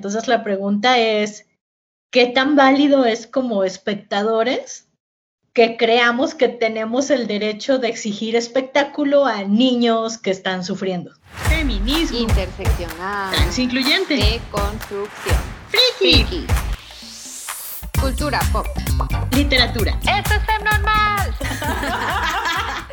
Entonces la pregunta es, ¿qué tan válido es como espectadores que creamos que tenemos el derecho de exigir espectáculo a niños que están sufriendo? Feminismo. Interseccional. Transincluyente. Deconstrucción. Friki. Friki. Cultura pop. Literatura. ¡Esto es Normal!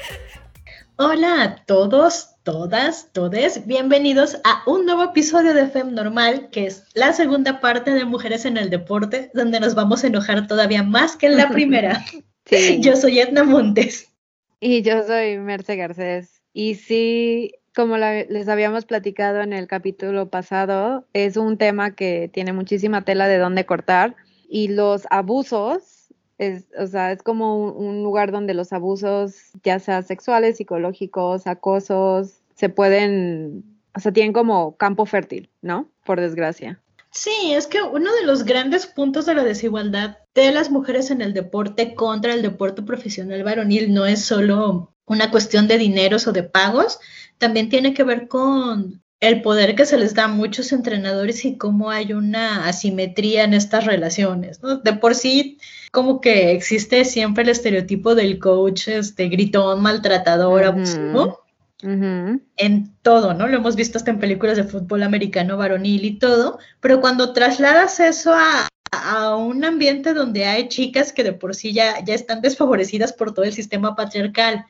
Hola a todos, todas, todes. Bienvenidos a un nuevo episodio de Fem Normal, que es la segunda parte de Mujeres en el Deporte, donde nos vamos a enojar todavía más que en la primera. Sí. Yo soy Edna Montes. Y yo soy Merce Garcés. Y sí, como la- les habíamos platicado en el capítulo pasado, es un tema que tiene muchísima tela de dónde cortar. Y los abusos, es, o sea, es como un, un lugar donde los abusos, ya sea sexuales, psicológicos, acosos, se pueden, o sea, tienen como campo fértil, ¿no? Por desgracia. Sí, es que uno de los grandes puntos de la desigualdad de las mujeres en el deporte contra el deporte profesional varonil no es solo una cuestión de dineros o de pagos, también tiene que ver con el poder que se les da a muchos entrenadores y cómo hay una asimetría en estas relaciones, ¿no? De por sí, como que existe siempre el estereotipo del coach, este gritón, maltratador, abusivo en todo, ¿no? Lo hemos visto hasta en películas de fútbol americano varonil y todo, pero cuando trasladas eso a, a un ambiente donde hay chicas que de por sí ya, ya están desfavorecidas por todo el sistema patriarcal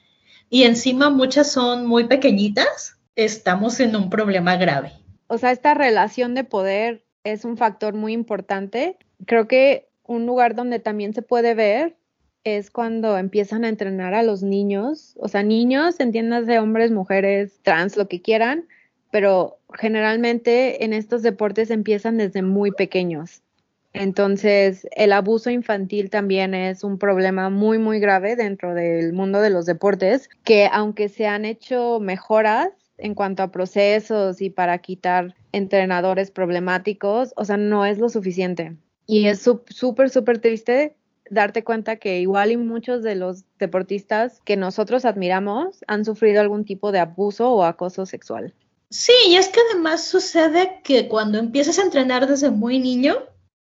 y encima muchas son muy pequeñitas, estamos en un problema grave. o sea, esta relación de poder es un factor muy importante. Creo que un lugar donde también se puede ver es cuando empiezan a entrenar a los niños, o sea, niños, entiéndase hombres, mujeres, trans, lo que quieran, pero generalmente en estos deportes empiezan desde muy pequeños. Entonces, el abuso infantil también es un problema muy, muy grave dentro del mundo de los deportes, que aunque se han hecho mejoras en cuanto a procesos y para quitar entrenadores problemáticos, o sea, no es lo suficiente. Y es súper, súper triste darte cuenta que igual y muchos de los deportistas que nosotros admiramos han sufrido algún tipo de abuso o acoso sexual. Sí, y es que además sucede que cuando empiezas a entrenar desde muy niño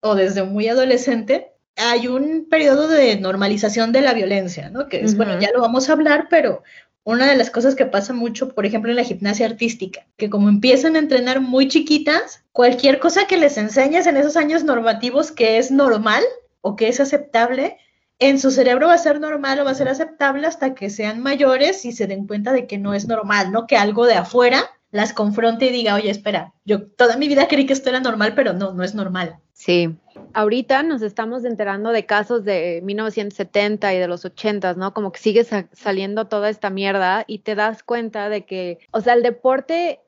o desde muy adolescente, hay un periodo de normalización de la violencia, ¿no? Que es, bueno, ya lo vamos a hablar, pero una de las cosas que pasa mucho, por ejemplo, en la gimnasia artística, que como empiezan a entrenar muy chiquitas, cualquier cosa que les enseñes en esos años normativos que es normal o que es aceptable, en su cerebro va a ser normal o va a ser aceptable hasta que sean mayores y se den cuenta de que no es normal, ¿no? Que algo de afuera las confronte y diga, oye, espera, yo toda mi vida creí que esto era normal, pero no, no es normal. Sí. Ahorita nos estamos enterando de casos de 1970 y de los 80, ¿no? Como que sigue sa- saliendo toda esta mierda y te das cuenta de que, o sea, el deporte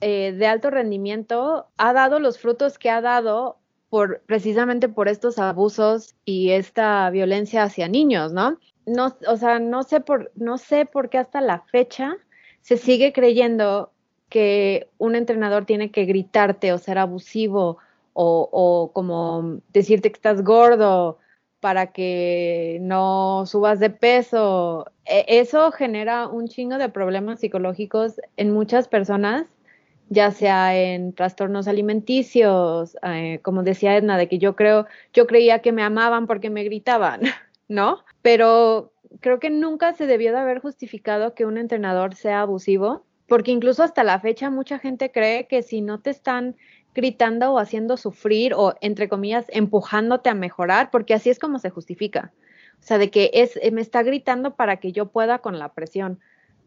eh, de alto rendimiento ha dado los frutos que ha dado por precisamente por estos abusos y esta violencia hacia niños, ¿no? No, o sea, no sé por, no sé por qué hasta la fecha se sigue creyendo que un entrenador tiene que gritarte o ser abusivo o, como decirte que estás gordo para que no subas de peso. E- Eso genera un chingo de problemas psicológicos en muchas personas, ya sea en trastornos alimenticios, eh, como decía Edna, de que yo creo, yo creía que me amaban porque me gritaban, ¿no? Pero creo que nunca se debió de haber justificado que un entrenador sea abusivo, porque incluso hasta la fecha mucha gente cree que si no te están gritando o haciendo sufrir o, entre comillas, empujándote a mejorar, porque así es como se justifica. O sea, de que es, eh, me está gritando para que yo pueda con la presión.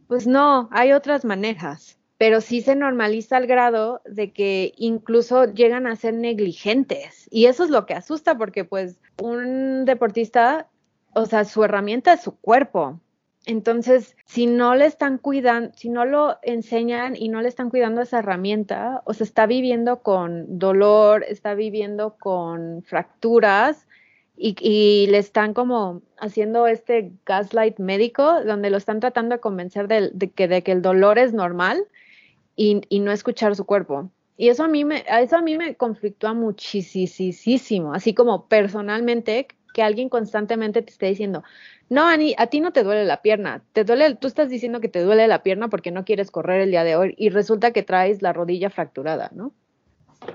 Pues no, hay otras maneras, pero sí se normaliza al grado de que incluso llegan a ser negligentes. Y eso es lo que asusta, porque pues un deportista, o sea, su herramienta es su cuerpo. Entonces, si no le están cuidando, si no lo enseñan y no le están cuidando esa herramienta, o sea, está viviendo con dolor, está viviendo con fracturas y, le están como haciendo este gaslight médico, donde lo están tratando de convencer de, que, el dolor es normal y, no escuchar su cuerpo. Y eso a mí me, eso a mí me conflictúa muchísimo, así como personalmente, que alguien constantemente te esté diciendo, no, Ani, a ti no te duele la pierna, te duele, tú estás diciendo que te duele la pierna porque no quieres correr el día de hoy y resulta que traes la rodilla fracturada, ¿no?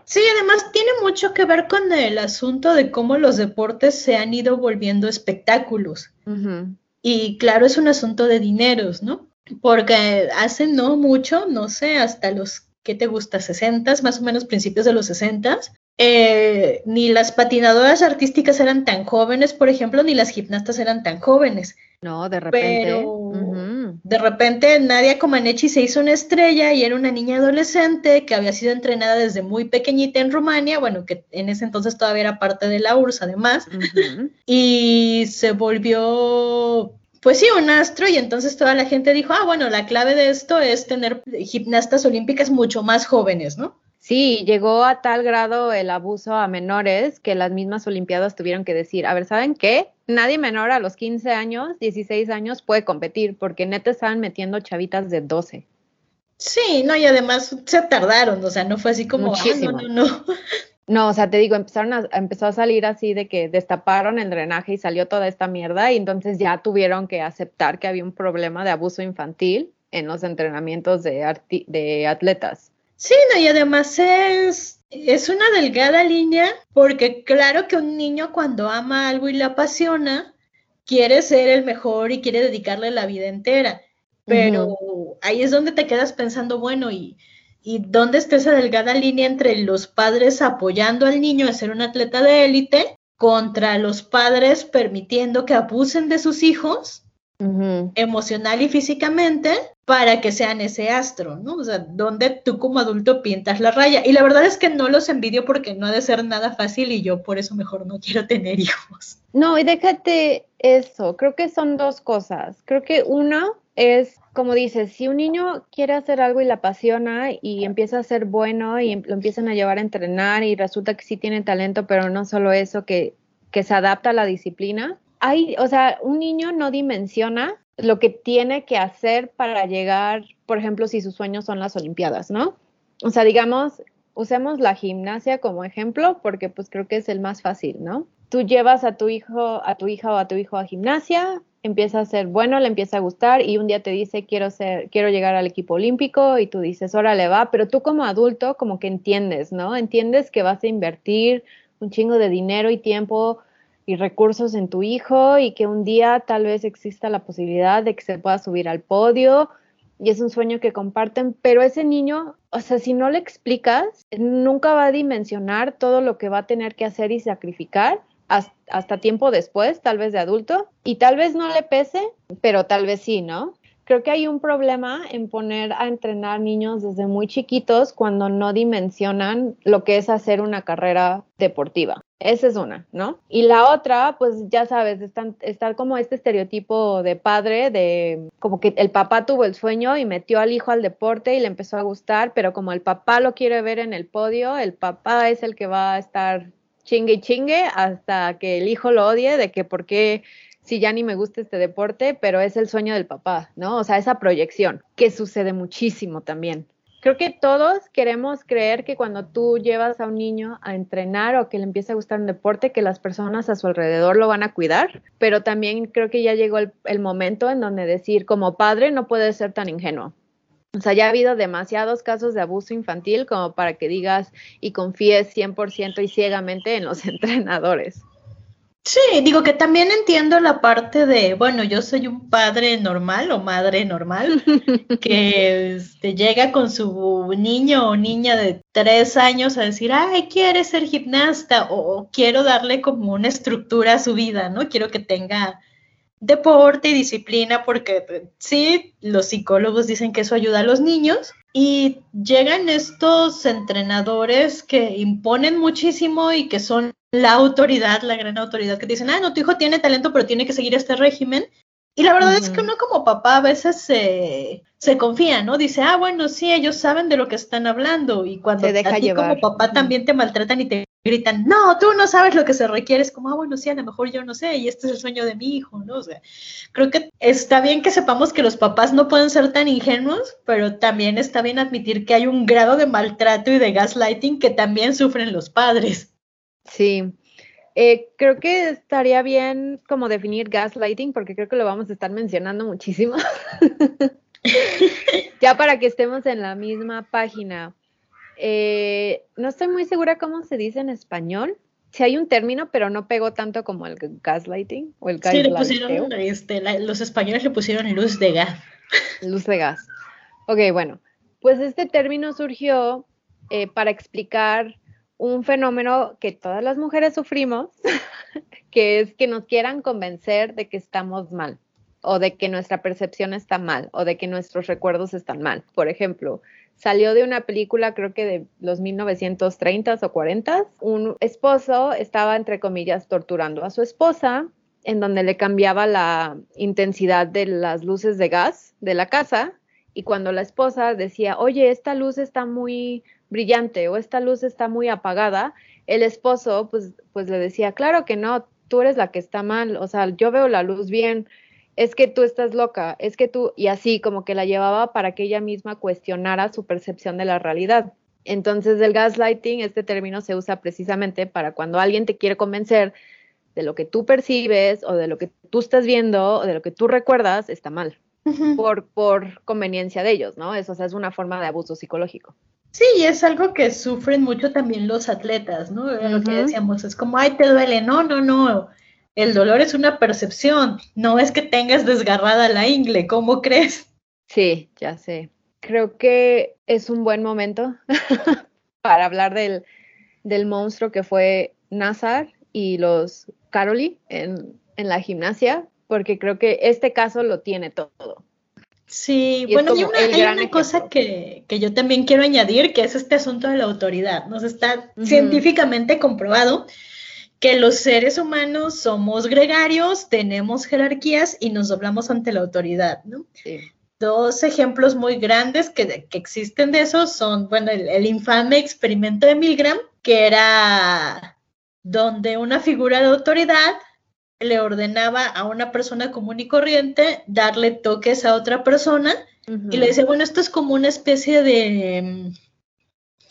Sí, además tiene mucho que ver con el asunto de cómo los deportes se han ido volviendo espectáculos. Y claro, es un asunto de dineros, ¿no? Porque hace no mucho, no sé, hasta los, ¿qué te gusta? 60, más o menos principios de los 60, eh, ni las patinadoras artísticas eran tan jóvenes, por ejemplo, ni las gimnastas eran tan jóvenes. No, de repente. Pero de repente Nadia Comaneci se hizo una estrella y era una niña adolescente que había sido entrenada desde muy pequeñita en Rumania, bueno, que en ese entonces todavía era parte de la URSS además, y se volvió, pues sí, un astro y entonces toda la gente dijo, ah, bueno, la clave de esto es tener gimnastas olímpicas mucho más jóvenes, ¿no? Sí, llegó a tal grado el abuso a menores que las mismas Olimpiadas tuvieron que decir, a ver, ¿saben qué? Nadie menor a los 15 años, 16 años puede competir porque neta estaban metiendo chavitas de 12. Sí, no, y además se tardaron, o sea, no fue así como, ah, no, no, no. No, o sea, te digo, empezaron a, empezó a salir así de que destaparon el drenaje y salió toda esta mierda y entonces ya tuvieron que aceptar que había un problema de abuso infantil en los entrenamientos de, de atletas. Sí, no, y además es, es una delgada línea, porque claro que un niño cuando ama algo y le apasiona, quiere ser el mejor y quiere dedicarle la vida entera. Pero ahí es donde te quedas pensando, bueno, y, y dónde está esa delgada línea entre los padres apoyando al niño a ser un atleta de élite contra los padres permitiendo que abusen de sus hijos emocional y físicamente para que sean ese astro, ¿no? O sea, donde tú como adulto pintas la raya. Y la verdad es que no los envidio porque no ha de ser nada fácil y yo por eso mejor no quiero tener hijos. No, y déjate eso, creo que son dos cosas. Creo que uno es, como dices, si un niño quiere hacer algo y le apasiona y empieza a ser bueno y em- lo empiezan a llevar a entrenar y resulta que sí tiene talento, pero no solo eso, que, que se adapta a la disciplina. Hay, o sea, un niño no dimensiona lo que tiene que hacer para llegar, por ejemplo, si sus sueños son las Olimpiadas, ¿no? O sea, digamos, usemos la gimnasia como ejemplo porque pues creo que es el más fácil, ¿no? Tú llevas a tu hijo, a tu hija o a tu hijo a gimnasia, empieza a ser bueno, le empieza a gustar y un día te dice quiero ser, quiero llegar al equipo olímpico y tú dices, órale va, pero tú como adulto como que entiendes, ¿no? Entiendes que vas a invertir un chingo de dinero y tiempo y recursos en tu hijo y que un día tal vez exista la posibilidad de que se pueda subir al podio y es un sueño que comparten, pero ese niño, o sea, si no le explicas, nunca va a dimensionar todo lo que va a tener que hacer y sacrificar hasta, hasta tiempo después, tal vez de adulto, y tal vez no le pese, pero tal vez sí, ¿no? Creo que hay un problema en poner a entrenar niños desde muy chiquitos cuando no dimensionan lo que es hacer una carrera deportiva. Esa es una, ¿no? Y la otra, pues ya sabes, están, estar como este estereotipo de padre, de como que el papá tuvo el sueño y metió al hijo al deporte y le empezó a gustar, pero como el papá lo quiere ver en el podio, el papá es el que va a estar chingue y chingue hasta que el hijo lo odie de que por qué si ya ni me gusta este deporte, pero es el sueño del papá, ¿no? O sea, esa proyección, que sucede muchísimo también. Creo que todos queremos creer que cuando tú llevas a un niño a entrenar o que le empieza a gustar un deporte, que las personas a su alrededor lo van a cuidar, pero también creo que ya llegó el, el momento en donde decir, como padre, no puedes ser tan ingenuo. O sea, ya ha habido demasiados casos de abuso infantil como para que digas y confíes 100% y ciegamente en los entrenadores. Sí, digo que también entiendo la parte de, bueno, yo soy un padre normal o madre normal que este, llega con su niño o niña de tres años a decir, ay, quiere ser gimnasta o, quiero darle como una estructura a su vida, ¿no? Quiero que tenga deporte y disciplina porque eh, sí, los psicólogos dicen que eso ayuda a los niños y llegan estos entrenadores que imponen muchísimo y que son la autoridad, la gran autoridad que te dicen, ah, no, tu hijo tiene talento, pero tiene que seguir este régimen. Y la verdad es que uno como papá a veces se, se confía, ¿no? Dice, ah, bueno, sí, ellos saben de lo que están hablando. Y cuando deja a ti llevar. como papá también te maltratan y te gritan, no, tú no sabes lo que se requiere, es como, ah, bueno, sí, a lo mejor yo no sé, y este es el sueño de mi hijo, ¿no? O sea, creo que está bien que sepamos que los papás no pueden ser tan ingenuos, pero también está bien admitir que hay un grado de maltrato y de gaslighting que también sufren los padres. Sí. Eh, creo que estaría bien como definir gaslighting, porque creo que lo vamos a estar mencionando muchísimo. ya para que estemos en la misma página. Eh, no estoy muy segura cómo se dice en español. Si hay un término, pero no pegó tanto como el gaslighting o el Sí, le pusieron, este, la- los españoles le pusieron luz de gas. Luz de gas. Ok, bueno, pues este término surgió eh, para explicar un fenómeno que todas las mujeres sufrimos, que es que nos quieran convencer de que estamos mal, o de que nuestra percepción está mal, o de que nuestros recuerdos están mal. Por ejemplo, salió de una película, creo que de los 1930s o 40s, un esposo estaba, entre comillas, torturando a su esposa en donde le cambiaba la intensidad de las luces de gas de la casa y cuando la esposa decía, oye, esta luz está muy brillante o esta luz está muy apagada, el esposo pues, pues le decía, claro que no, tú eres la que está mal, o sea, yo veo la luz bien, es que tú estás loca, es que tú, y así como que la llevaba para que ella misma cuestionara su percepción de la realidad. Entonces, el gaslighting, este término se usa precisamente para cuando alguien te quiere convencer de lo que tú percibes o de lo que tú estás viendo o de lo que tú recuerdas está mal por, por conveniencia de ellos, ¿no? Eso o sea, es una forma de abuso psicológico. Sí, y es algo que sufren mucho también los atletas, ¿no? Era Lo que decíamos, es como, ay, te duele. No, no, no. El dolor es una percepción, no es que tengas desgarrada la ingle, ¿cómo crees? Sí, ya sé. Creo que es un buen momento para hablar del, del monstruo que fue Nazar y los Caroli en, en la gimnasia, porque creo que este caso lo tiene todo. Sí, Y bueno, hay una, hay cosa que, que yo también quiero añadir, que es este asunto de la autoridad. Nos está científicamente comprobado que los seres humanos somos gregarios, tenemos jerarquías y nos doblamos ante la autoridad, ¿no? Sí. Dos ejemplos muy grandes que, que existen de eso son, bueno, el, el infame experimento de Milgram, que era donde una figura de autoridad le ordenaba a una persona común y corriente darle toques a otra persona y le decía, bueno, esto es como una especie de mm,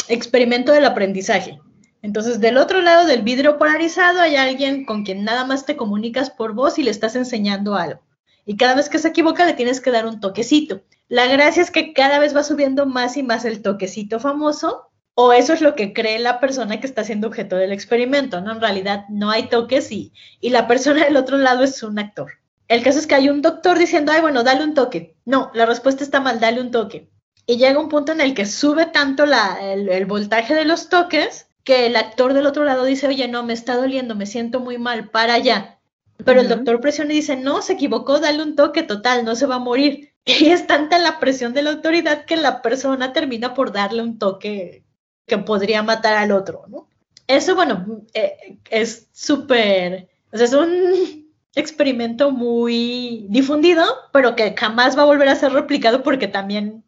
experimento del aprendizaje. Entonces, del otro lado del vidrio polarizado hay alguien con quien nada más te comunicas por voz y le estás enseñando algo. Y cada vez que se equivoca le tienes que dar un toquecito. La gracia es que cada vez va subiendo más y más el toquecito famoso, o eso es lo que cree la persona que está siendo objeto del experimento, ¿no? En realidad no hay toques y, y la persona del otro lado es un actor. El caso es que hay un doctor diciendo, ay, bueno, dale un toque. No, la respuesta está mal, dale un toque. Y llega un punto en el que sube tanto la, el, el voltaje de los toques que el actor del otro lado dice, oye, no, me está doliendo, me siento muy mal, para allá. Pero el doctor presiona y dice, no, se equivocó, dale un toque total, no se va a morir. Y es tanta la presión de la autoridad que la persona termina por darle un toque que podría matar al otro, ¿no? Eso, bueno, eh, es súper, o sea, es un experimento muy difundido, pero que jamás va a volver a ser replicado porque también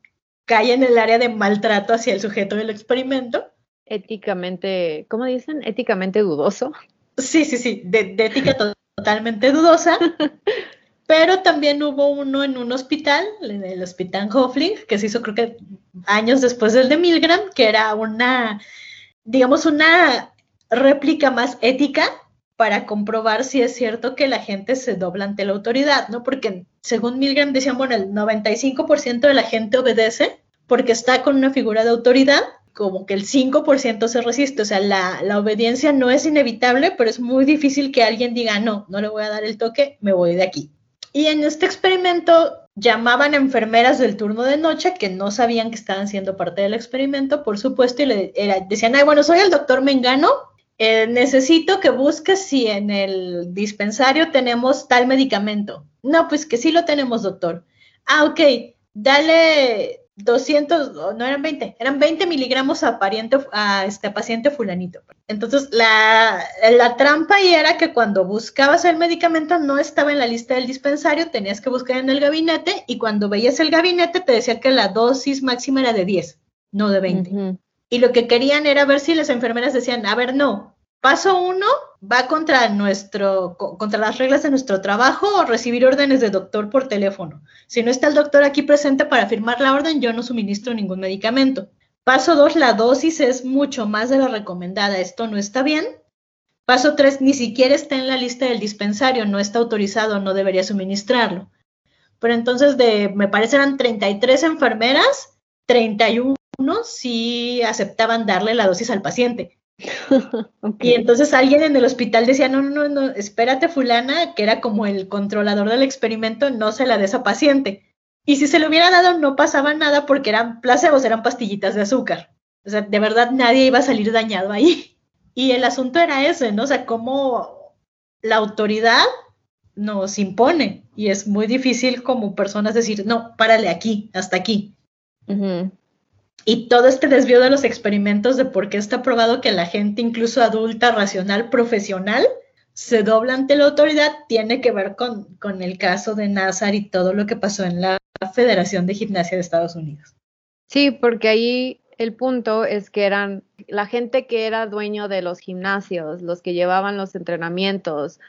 cae en el área de maltrato hacia el sujeto del experimento. Éticamente, ¿cómo dicen? Éticamente dudoso. Sí, sí, sí, de, de ética to- totalmente dudosa. Pero también hubo uno en un hospital, en el hospital Hofling, que se hizo creo que años después del de Milgram, que era una, digamos, una réplica más ética para comprobar si es cierto que la gente se dobla ante la autoridad, ¿no? Porque según Milgram decían, bueno, el 95% de la gente obedece porque está con una figura de autoridad, como que el 5% se resiste, o sea, la, la obediencia no es inevitable, pero es muy difícil que alguien diga, no, no le voy a dar el toque, me voy de aquí. Y en este experimento llamaban a enfermeras del turno de noche que no sabían que estaban siendo parte del experimento, por supuesto, y le decían, ay, bueno, soy el doctor Mengano, eh, necesito que busques si en el dispensario tenemos tal medicamento. No, pues que sí lo tenemos, doctor. Ah, ok, dale 200, o no eran 20, eran 20 miligramos a, pariente, a este paciente fulanito. Entonces, la, la trampa ahí era que cuando buscabas el medicamento no estaba en la lista del dispensario, tenías que buscar en el gabinete y cuando veías el gabinete te decía que la dosis máxima era de 10, no de 20. Ujú. Y lo que querían era ver si las enfermeras decían, a ver, no, paso uno va contra nuestro, co- contra las reglas de nuestro trabajo o recibir órdenes de doctor por teléfono. Si no está el doctor aquí presente para firmar la orden, yo no suministro ningún medicamento. Paso dos, la dosis es mucho más de la recomendada. Esto no está bien. Paso tres, ni siquiera está en la lista del dispensario, no está autorizado, no debería suministrarlo. Pero entonces, de, me parece eran 33 enfermeras, 31 algunos sí aceptaban darle la dosis al paciente. Y entonces alguien en el hospital decía, no, no, no, espérate fulana, que era como el controlador del experimento, no se la des a paciente. Y si se le hubiera dado no pasaba nada porque eran placebos, eran pastillitas de azúcar. O sea, de verdad nadie iba a salir dañado ahí. Y el asunto era ese, ¿no? O sea, cómo la autoridad nos impone y es muy difícil como personas decir, no, párale aquí, hasta aquí. Y todo este desvío de los experimentos de por qué está probado que la gente, incluso adulta, racional, profesional, se dobla ante la autoridad, tiene que ver con, con el caso de Nazar y todo lo que pasó en la Federación de Gimnasia de Estados Unidos. Sí, porque ahí el punto es que eran la gente que era dueño de los gimnasios, los que llevaban los entrenamientos,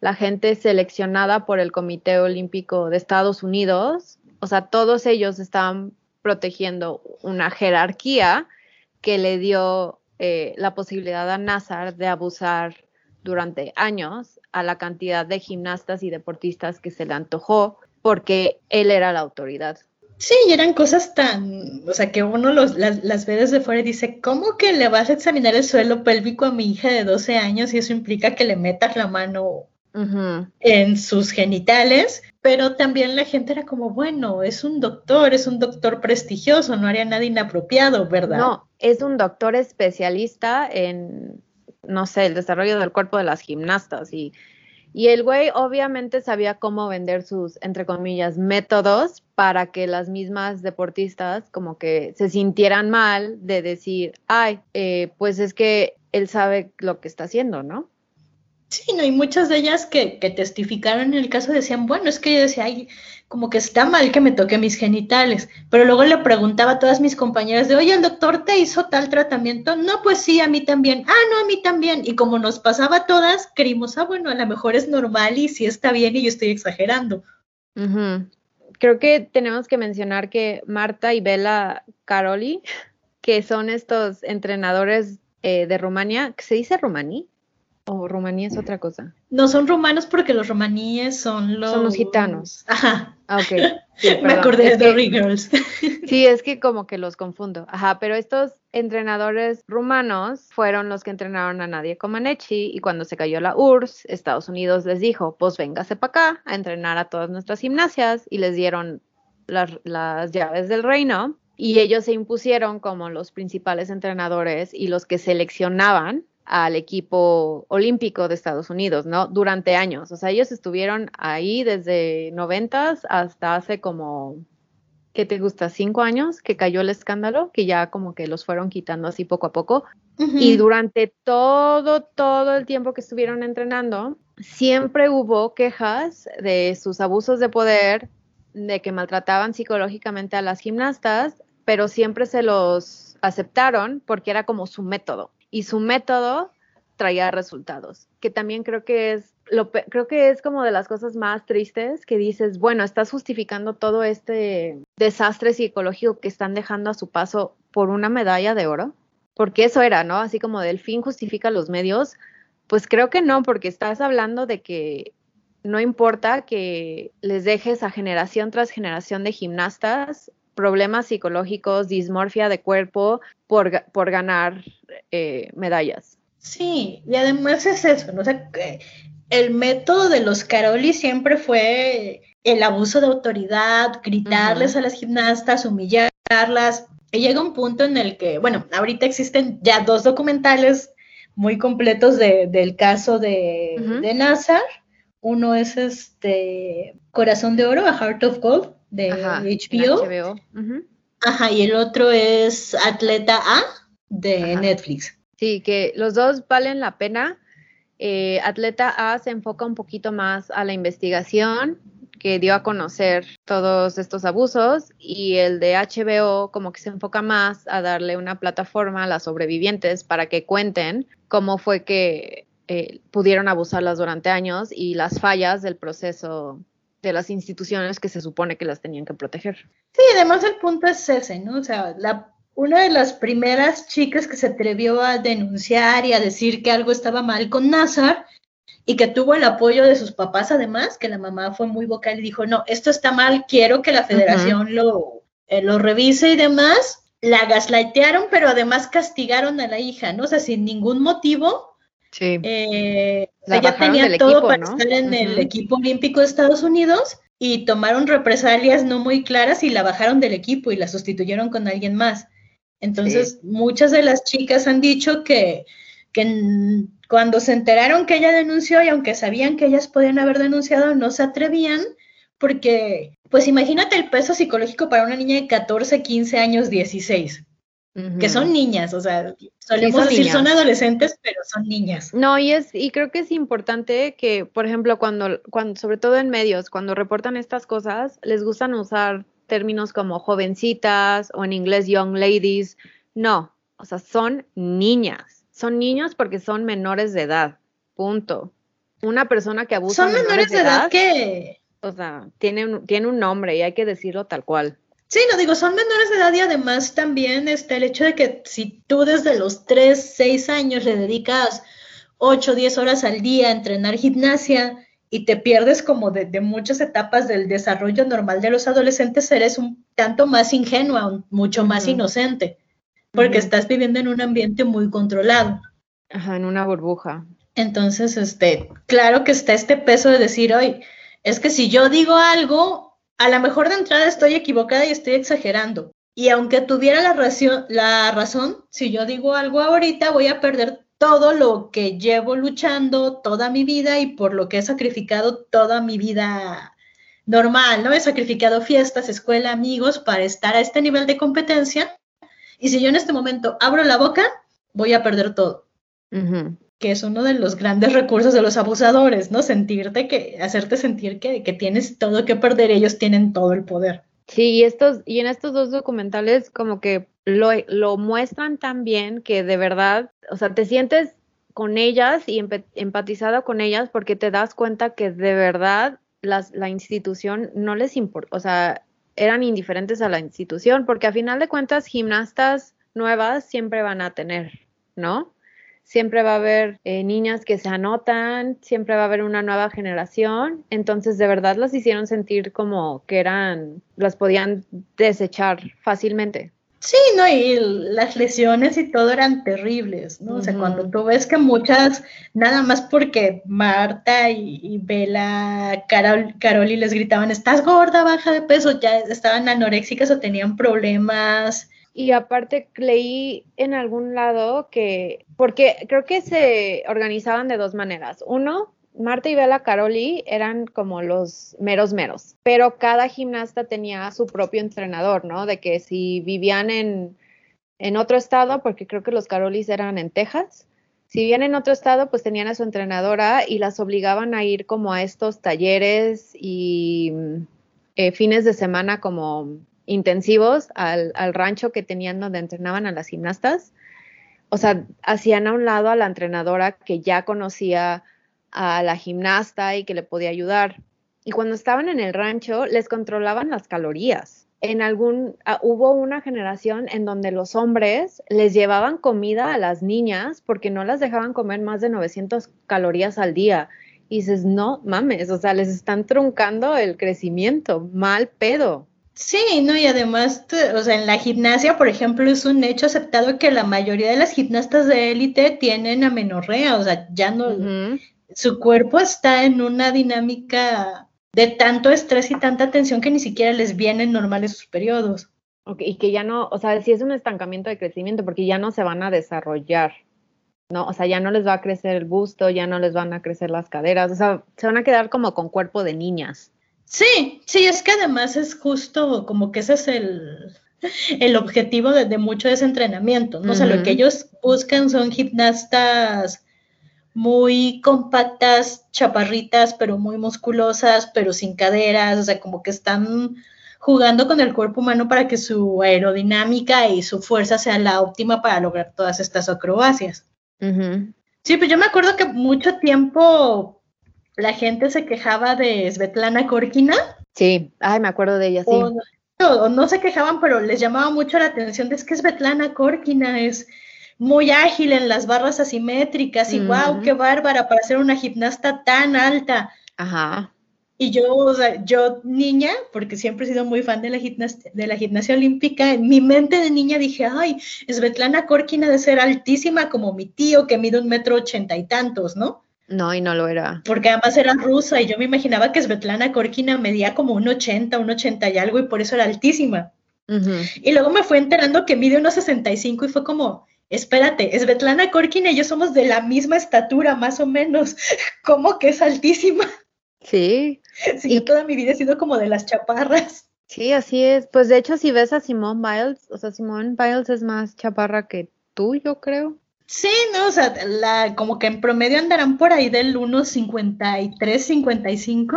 la gente seleccionada por el Comité Olímpico de Estados Unidos, o sea, todos ellos estaban protegiendo una jerarquía que le dio eh, la posibilidad a Nazar de abusar durante años a la cantidad de gimnastas y deportistas que se le antojó porque él era la autoridad. Sí, y eran cosas tan, o sea, que uno los, las, las, ve desde fuera y dice, ¿cómo que le vas a examinar el suelo pélvico a mi hija de 12 años y eso implica que le metas la mano en sus genitales? Pero también la gente era como, bueno, es un doctor, es un doctor prestigioso, no haría nada inapropiado, ¿verdad? No, es un doctor especialista en, no sé, el desarrollo del cuerpo de las gimnastas y y el güey obviamente sabía cómo vender sus, entre comillas, métodos para que las mismas deportistas como que se sintieran mal de decir, ay, eh, pues es que él sabe lo que está haciendo, ¿no? Sí, no, y muchas de ellas que, que testificaron en el caso decían, bueno, es que yo decía, ay, como que está mal que me toque mis genitales, pero luego le preguntaba a todas mis compañeras de, oye, el doctor te hizo tal tratamiento, no, pues sí, a mí también, ah, no, a mí también, y como nos pasaba a todas, creímos, ah, bueno, a lo mejor es normal y sí está bien y yo estoy exagerando. Creo que tenemos que mencionar que Marta y Bela Caroli, que son estos entrenadores eh, de Rumania, ¿se dice rumaní? ¿O rumaní es otra cosa? No son romanos porque los romaníes son los... Son los gitanos. Ajá. Ah, ok. Sí, Me acordé de The Girls. sí, es que como que los confundo. Ajá, pero estos entrenadores rumanos fueron los que entrenaron a Nadia Comaneci y cuando se cayó la URSS, Estados Unidos les dijo, pues véngase para acá a entrenar a todas nuestras gimnasias y les dieron las, las llaves del reino y ellos se impusieron como los principales entrenadores y los que seleccionaban al equipo olímpico de Estados Unidos, ¿no? Durante años. O sea, ellos estuvieron ahí desde noventas hasta hace como, ¿qué te gusta? Cinco años que cayó el escándalo, que ya como que los fueron quitando así poco a poco. Y durante todo, todo el tiempo que estuvieron entrenando, siempre hubo quejas de sus abusos de poder, de que maltrataban psicológicamente a las gimnastas, pero siempre se los aceptaron porque era como su método y su método traía resultados, que también creo que es lo creo que es como de las cosas más tristes que dices, bueno, estás justificando todo este desastre psicológico que están dejando a su paso por una medalla de oro, porque eso era, ¿no? Así como del fin justifica los medios, pues creo que no, porque estás hablando de que no importa que les dejes a generación tras generación de gimnastas problemas psicológicos, dismorfia de cuerpo por, por ganar eh, medallas. Sí, y además es eso, ¿no? O sea, el método de los Caroli siempre fue el abuso de autoridad, gritarles a las gimnastas, humillarlas. Y llega un punto en el que, bueno, ahorita existen ya dos documentales muy completos del caso de, de Nazar. Uno es este Corazón de Oro, A Heart of Gold, de HBO. Ajá, y el otro es Atleta A de Netflix. Sí, que los dos valen la pena. Eh, Atleta A se enfoca un poquito más a la investigación que dio a conocer todos estos abusos y el de HBO como que se enfoca más a darle una plataforma a las sobrevivientes para que cuenten cómo fue que eh, pudieron abusarlas durante años y las fallas del proceso de las instituciones que se supone que las tenían que proteger. Sí, además el punto es ese, ¿no? O sea, la, una de las primeras chicas que se atrevió a denunciar y a decir que algo estaba mal con Nazar y que tuvo el apoyo de sus papás además, que la mamá fue muy vocal y dijo, no, esto está mal, quiero que la federación lo, eh, lo revise y demás, la gaslightearon, pero además castigaron a la hija, ¿no? O sea, sin ningún motivo. Sí. Eh, La ella tenía todo equipo, para ¿no? estar en el equipo olímpico de Estados Unidos y tomaron represalias no muy claras y la bajaron del equipo y la sustituyeron con alguien más. Entonces, muchas de las chicas han dicho que, que cuando se enteraron que ella denunció y aunque sabían que ellas podían haber denunciado, no se atrevían porque, pues imagínate el peso psicológico para una niña de 14, 15 años, 16, que son niñas, o sea, solemos son decir niñas. son adolescentes, pero son niñas. No, y es, y creo que es importante que, por ejemplo, cuando, cuando, sobre todo en medios, cuando reportan estas cosas, les gustan usar términos como jovencitas o en inglés young ladies. No, o sea, son niñas. Son niños porque son menores de edad. Punto. Una persona que abusa Son menores de edad que, o sea, tiene tiene un nombre y hay que decirlo tal cual. Sí, no digo, son menores de edad y además también este, el hecho de que si tú desde los 3, 6 años le dedicas 8, 10 horas al día a entrenar gimnasia y te pierdes como de, de muchas etapas del desarrollo normal de los adolescentes, eres un tanto más ingenua, un- mucho más inocente, porque estás viviendo en un ambiente muy controlado. Ajá, en una burbuja. Entonces, este, claro que está este peso de decir, hoy, es que si yo digo algo, a lo mejor de entrada estoy equivocada y estoy exagerando. Y aunque tuviera la, racio- la razón, si yo digo algo ahorita, voy a perder todo lo que llevo luchando toda mi vida y por lo que he sacrificado toda mi vida normal, ¿no? He sacrificado fiestas, escuela, amigos para estar a este nivel de competencia. Y si yo en este momento abro la boca, voy a perder todo Ujú. Que es uno de los grandes recursos de los abusadores, ¿no? Sentirte que, hacerte sentir que, que tienes todo que perder, ellos tienen todo el poder. Sí, y estos, y en estos dos documentales como que lo, lo muestran tan bien que de verdad, o sea, te sientes con ellas y empe- empatizado con ellas porque te das cuenta que de verdad las, la institución no les importa, o sea, eran indiferentes a la institución, porque a final de cuentas gimnastas nuevas siempre van a tener, ¿no? Siempre va a haber eh, niñas que se anotan, siempre va a haber una nueva generación, entonces de verdad las hicieron sentir como que eran, las podían desechar fácilmente. Sí, ¿no? Y las lesiones y todo eran terribles, ¿no? O sea, cuando tú ves que muchas, nada más porque Marta y, y Bela, Carol, Caroli les gritaban, estás gorda, baja de peso, ya estaban anoréxicas o tenían problemas. Y aparte leí en algún lado que, porque creo que se organizaban de dos maneras. Uno, Marta y Bela Caroli eran como los meros meros, pero cada gimnasta tenía su propio entrenador, ¿no? De que si vivían en, en otro estado, porque creo que los Carolis eran en Texas, si vivían en otro estado, pues tenían a su entrenadora y las obligaban a ir como a estos talleres y eh, fines de semana como intensivos al, rancho que tenían donde entrenaban a las gimnastas. O sea, hacían a un lado a la entrenadora que ya conocía a la gimnasta y que le podía ayudar. Y cuando estaban en el rancho, les controlaban las calorías. En algún, ah, hubo una generación en donde los hombres les llevaban comida a las niñas porque no las dejaban comer más de 900 calorías al día. Y dices, no mames, o sea, les están truncando el crecimiento, mal pedo. Sí, ¿no? Y además, te- o sea, en la gimnasia, por ejemplo, es un hecho aceptado que la mayoría de las gimnastas de élite tienen amenorrea, o sea, ya no, su cuerpo está en una dinámica de tanto estrés y tanta tensión que ni siquiera les vienen normales sus periodos. Y que ya no, o sea, sí es un estancamiento de crecimiento porque ya no se van a desarrollar, ¿no? O sea, ya no les va a crecer el busto, ya no les van a crecer las caderas, o sea, se van a quedar como con cuerpo de niñas. Sí, sí, es que además es justo como que ese es el, el objetivo de, de mucho de ese entrenamiento, ¿no? O sea, lo que ellos buscan son gimnastas muy compactas, chaparritas, pero muy musculosas, pero sin caderas, o sea, como que están jugando con el cuerpo humano para que su aerodinámica y su fuerza sea la óptima para lograr todas estas acrobacias. Sí, pues yo me acuerdo que mucho tiempo la gente se quejaba de Svetlana Korkina, Sí, ay, me acuerdo de ella, sí. o, no, o no se quejaban, pero les llamaba mucho la atención de es que Svetlana Korkina es muy ágil en las barras asimétricas y wow, qué bárbara para ser una gimnasta tan alta. Ajá. Y yo, o sea, yo niña, porque siempre he sido muy fan de la, gimnasia, de la gimnasia olímpica, en mi mente de niña dije, ay, Svetlana Korkina de ser altísima como mi tío que mide un metro ochenta y tantos, ¿no? No, y no lo era. Porque además era rusa y yo me imaginaba que Svetlana Korkina medía como un 80, un 80 y algo y por eso era altísima. Y luego me fue enterando que mide unos 65 y fue como, espérate, Svetlana Korkina y yo somos de la misma estatura más o menos. ¿Cómo que es altísima? Sí, Si yo toda mi vida he sido como de las chaparras. sí, así es. Pues de hecho, si ves a Simone Biles, o sea, Simone Biles es más chaparra que tú, yo creo. Sí, no, o sea, la, como que en promedio andarán por ahí del 1,53, 55.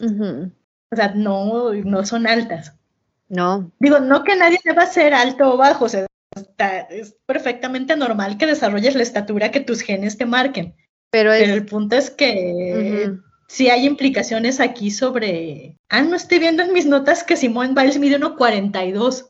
Ujú. O sea, no, no son altas. No, Digo, no que nadie deba ser alto o bajo, o sea, está- es perfectamente normal que desarrolles la estatura que tus genes te marquen. pero es... Pero el punto es que Ujú. sí hay implicaciones aquí sobre. Ah, no estoy viendo en mis notas que Simone Biles mide 1,42.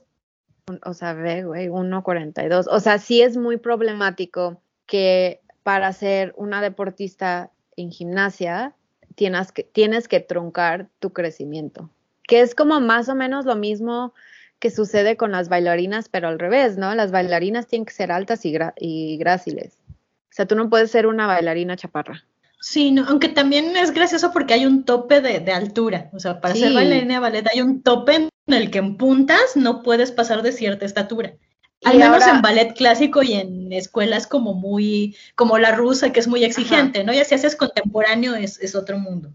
O sea, ve, güey, 1.42. O sea, sí es muy problemático que para ser una deportista en gimnasia tienes que, tienes que truncar tu crecimiento. Que es como más o menos lo mismo que sucede con las bailarinas, pero al revés, ¿no? Las bailarinas tienen que ser altas y, gráciles. O sea, tú no puedes ser una bailarina chaparra. Sí, no, aunque también es gracioso porque hay un tope de, de altura. O sea, para ser bailarina de ballet hay un tope en el que en puntas no puedes pasar de cierta estatura. Y Al menos ahora- en ballet clásico y en escuelas como muy, como la rusa, que es muy exigente, ¿no? Y si haces contemporáneo es, es otro mundo.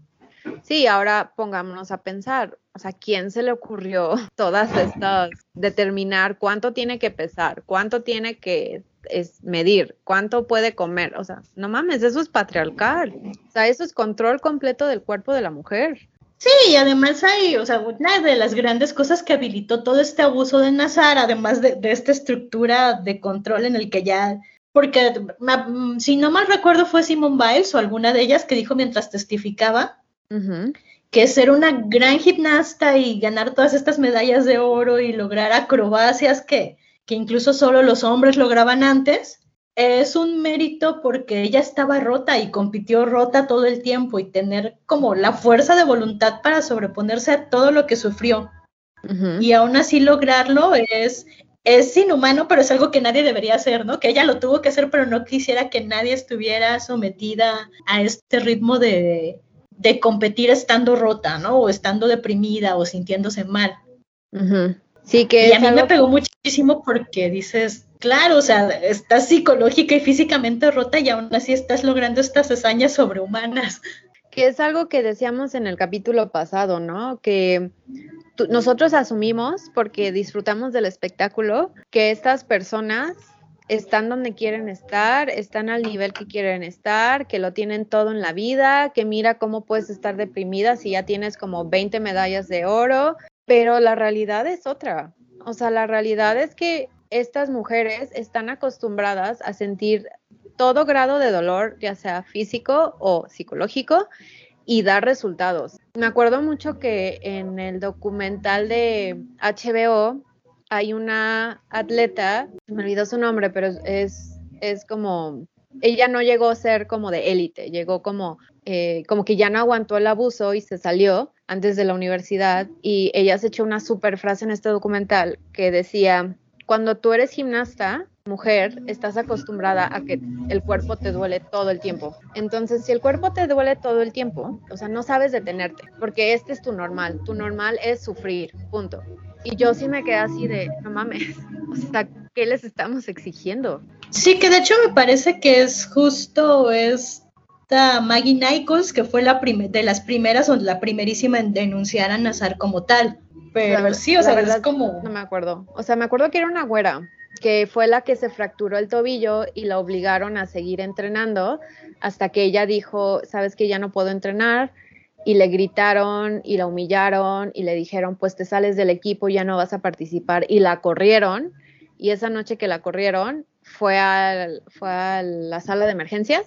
Sí, ahora pongámonos a pensar, o sea, ¿quién se le ocurrió todas estas, determinar cuánto tiene que pesar, cuánto tiene que es, medir, cuánto puede comer? O sea, no mames, eso es patriarcal. O sea, eso es control completo del cuerpo de la mujer. Sí, y además hay, o sea, una de las grandes cosas que habilitó todo este abuso de Nazar, además de, de esta estructura de control en el que ya, porque mm, si no mal recuerdo fue Simone Biles o alguna de ellas que dijo mientras testificaba que ser una gran gimnasta y ganar todas estas medallas de oro y lograr acrobacias que, que incluso solo los hombres lograban antes, es un mérito porque ella estaba rota y compitió rota todo el tiempo y tener como la fuerza de voluntad para sobreponerse a todo lo que sufrió. Y aún así lograrlo es, es inhumano, pero es algo que nadie debería hacer, ¿no? Que ella lo tuvo que hacer, pero no quisiera que nadie estuviera sometida a este ritmo de, de competir estando rota, ¿no? O estando deprimida o sintiéndose mal. Sí, que Y a mí me pegó muchísimo porque dices, claro, o sea, estás psicológica y físicamente rota y aún así estás logrando estas hazañas sobrehumanas. que es algo que decíamos en el capítulo pasado, ¿no? Que nosotros asumimos, porque disfrutamos del espectáculo, que estas personas están donde quieren estar, están al nivel que quieren estar, que lo tienen todo en la vida, que mira cómo puedes estar deprimida si ya tienes como 20 medallas de oro, pero la realidad es otra. O sea, la realidad es que estas mujeres están acostumbradas a sentir todo grado de dolor, ya sea físico o psicológico, y dar resultados. Me acuerdo mucho que en el documental de HBO hay una atleta, me olvidó su nombre, pero es, es como, ella no llegó a ser como de élite, llegó como, eh, como que ya no aguantó el abuso y se salió antes de la universidad y ella se echó una super frase en este documental que decía, cuando tú eres gimnasta, mujer, estás acostumbrada a que el cuerpo te duele todo el tiempo. Entonces, si el cuerpo te duele todo el tiempo, o sea, no sabes detenerte, porque este es tu normal. Tu normal es sufrir, punto. Y yo sí me quedé así de, no mames, o sea, ¿qué les estamos exigiendo? Sí, que de hecho me parece que es justo esta Maggie Nichols, que fue la de las primeras o la primerísima en denunciar a Nazar como tal. Pero La- sí, o sea, verdad, es como... No me acuerdo. O sea, me acuerdo que era una güera, que fue la que se fracturó el tobillo y la obligaron a seguir entrenando hasta que ella dijo, sabes que ya no puedo entrenar. Y le gritaron y la humillaron y le dijeron, pues te sales del equipo, ya no vas a participar. Y la corrieron. Y esa noche que la corrieron, fue, al- fue a la sala de emergencias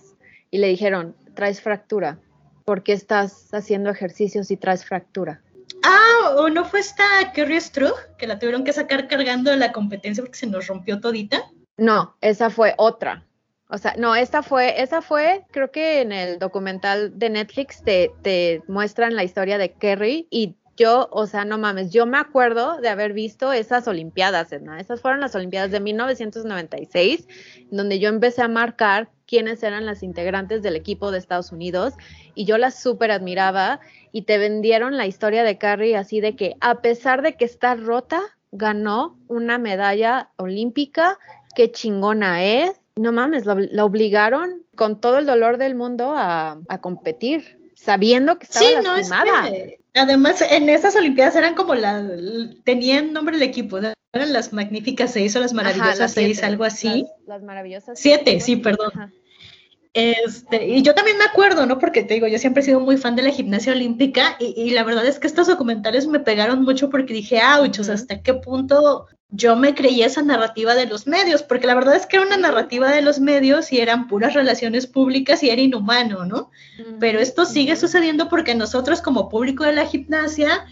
y le dijeron, traes fractura. ¿Por qué estás haciendo ejercicios y traes fractura? Ah, o no fue esta Kerry Strug, que la tuvieron que sacar cargando de la competencia porque se nos rompió todita. No, esa fue otra. O sea, no, esta fue, esa fue, creo que en el documental de Netflix te, te muestran la historia de Kerry y yo, o sea, no mames, yo me acuerdo de haber visto esas Olimpiadas, ¿no? Esas fueron las Olimpiadas de 1996, donde yo empecé a marcar quiénes eran las integrantes del equipo de Estados Unidos y yo las súper admiraba y te vendieron la historia de Carrie así de que a pesar de que está rota, ganó una medalla olímpica, qué chingona es. No mames, la, obligaron con todo el dolor del mundo a, a competir, sabiendo que estaba sí, lastimada. No, es Además, en esas Olimpiadas eran como la, tenían nombre el equipo, eran las magníficas seis o las maravillosas seis, algo así. Las, maravillosas siete, sí, perdón. Este, y yo también me acuerdo, ¿no? Porque te digo, yo siempre he sido muy fan de la gimnasia olímpica y, la verdad es que estos documentales me pegaron mucho porque dije, ouch, o sea, ¿hasta qué punto yo me creía esa narrativa de los medios? Porque la verdad es que era una narrativa de los medios y eran puras relaciones públicas y era inhumano, ¿no? Pero esto sigue sucediendo porque nosotros como público de la gimnasia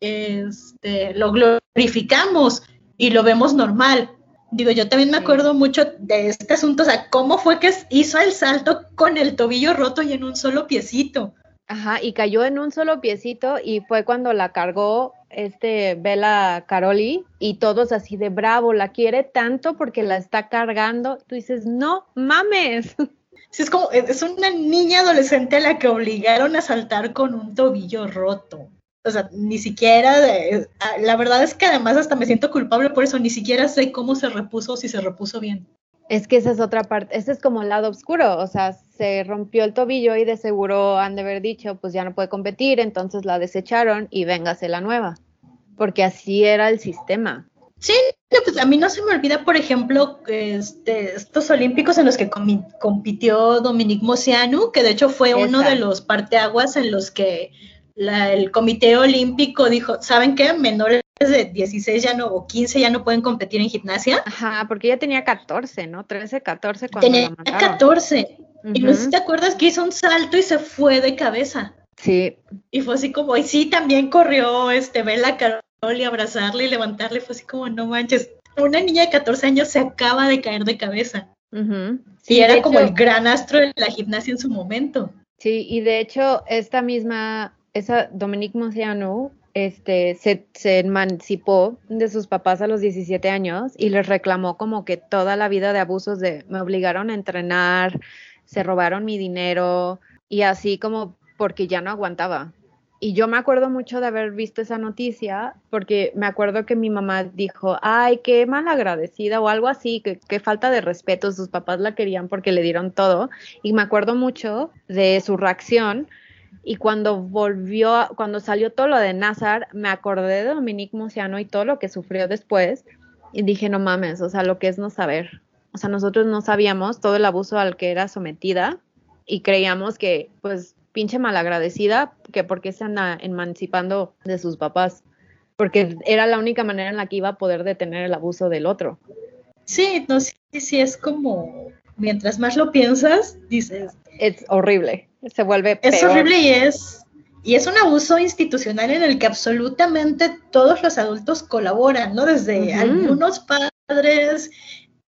este, lo glorificamos y lo vemos normal. Digo, yo también me acuerdo mucho de este asunto, o sea, cómo fue que hizo el salto con el tobillo roto y en un solo piecito. Ajá, y cayó en un solo piecito y fue cuando la cargó este Bella Caroli y todos así de bravo, la quiere tanto porque la está cargando. Tú dices, no mames. Sí, es como, es una niña adolescente a la que obligaron a saltar con un tobillo roto o sea, ni siquiera, de, la verdad es que además hasta me siento culpable por eso, ni siquiera sé cómo se repuso, si se repuso bien. Es que esa es otra parte, ese es como el lado oscuro, o sea, se rompió el tobillo y de seguro han de haber dicho, pues ya no puede competir, entonces la desecharon y véngase la nueva, porque así era el sistema. Sí, pues a mí no se me olvida, por ejemplo, este, estos olímpicos en los que compitió Dominique Mosianu, que de hecho fue uno de los parteaguas en los que el Comité Olímpico dijo, ¿saben qué? Menores de 16 ya no, o 15 ya no pueden competir en gimnasia. Ajá, porque ella tenía 14, ¿no? 13, 14 cuando Tenía 14. Y no sé si te acuerdas que hizo un salto y se fue de cabeza. Sí. Y fue así como, y sí, también corrió, este, Bella Carol y abrazarle y levantarle, fue así como, no manches, una niña de 14 años se acaba de caer de cabeza. sí, y era como el gran astro de la gimnasia en su momento. Sí, y de hecho, esta misma esa Dominique Mociano este, se, se, emancipó de sus papás a los 17 años y les reclamó como que toda la vida de abusos de me obligaron a entrenar, se robaron mi dinero y así como porque ya no aguantaba. Y yo me acuerdo mucho de haber visto esa noticia porque me acuerdo que mi mamá dijo, ay, qué mal agradecida o algo así, que, qué falta de respeto, sus papás la querían porque le dieron todo. Y me acuerdo mucho de su reacción y cuando volvió, cuando salió todo lo de Nazar, me acordé de Dominique Mociano y todo lo que sufrió después. Y dije, no mames, o sea, lo que es no saber. O sea, nosotros no sabíamos todo el abuso al que era sometida y creíamos que, pues, pinche malagradecida, que porque se anda emancipando de sus papás. Porque era la única manera en la que iba a poder detener el abuso del otro. Sí, no, sí, sí, es como, mientras más lo piensas, dices. Es horrible se vuelve Es horrible y es, y es un abuso institucional en el que absolutamente todos los adultos colaboran, ¿no? Desde algunos padres,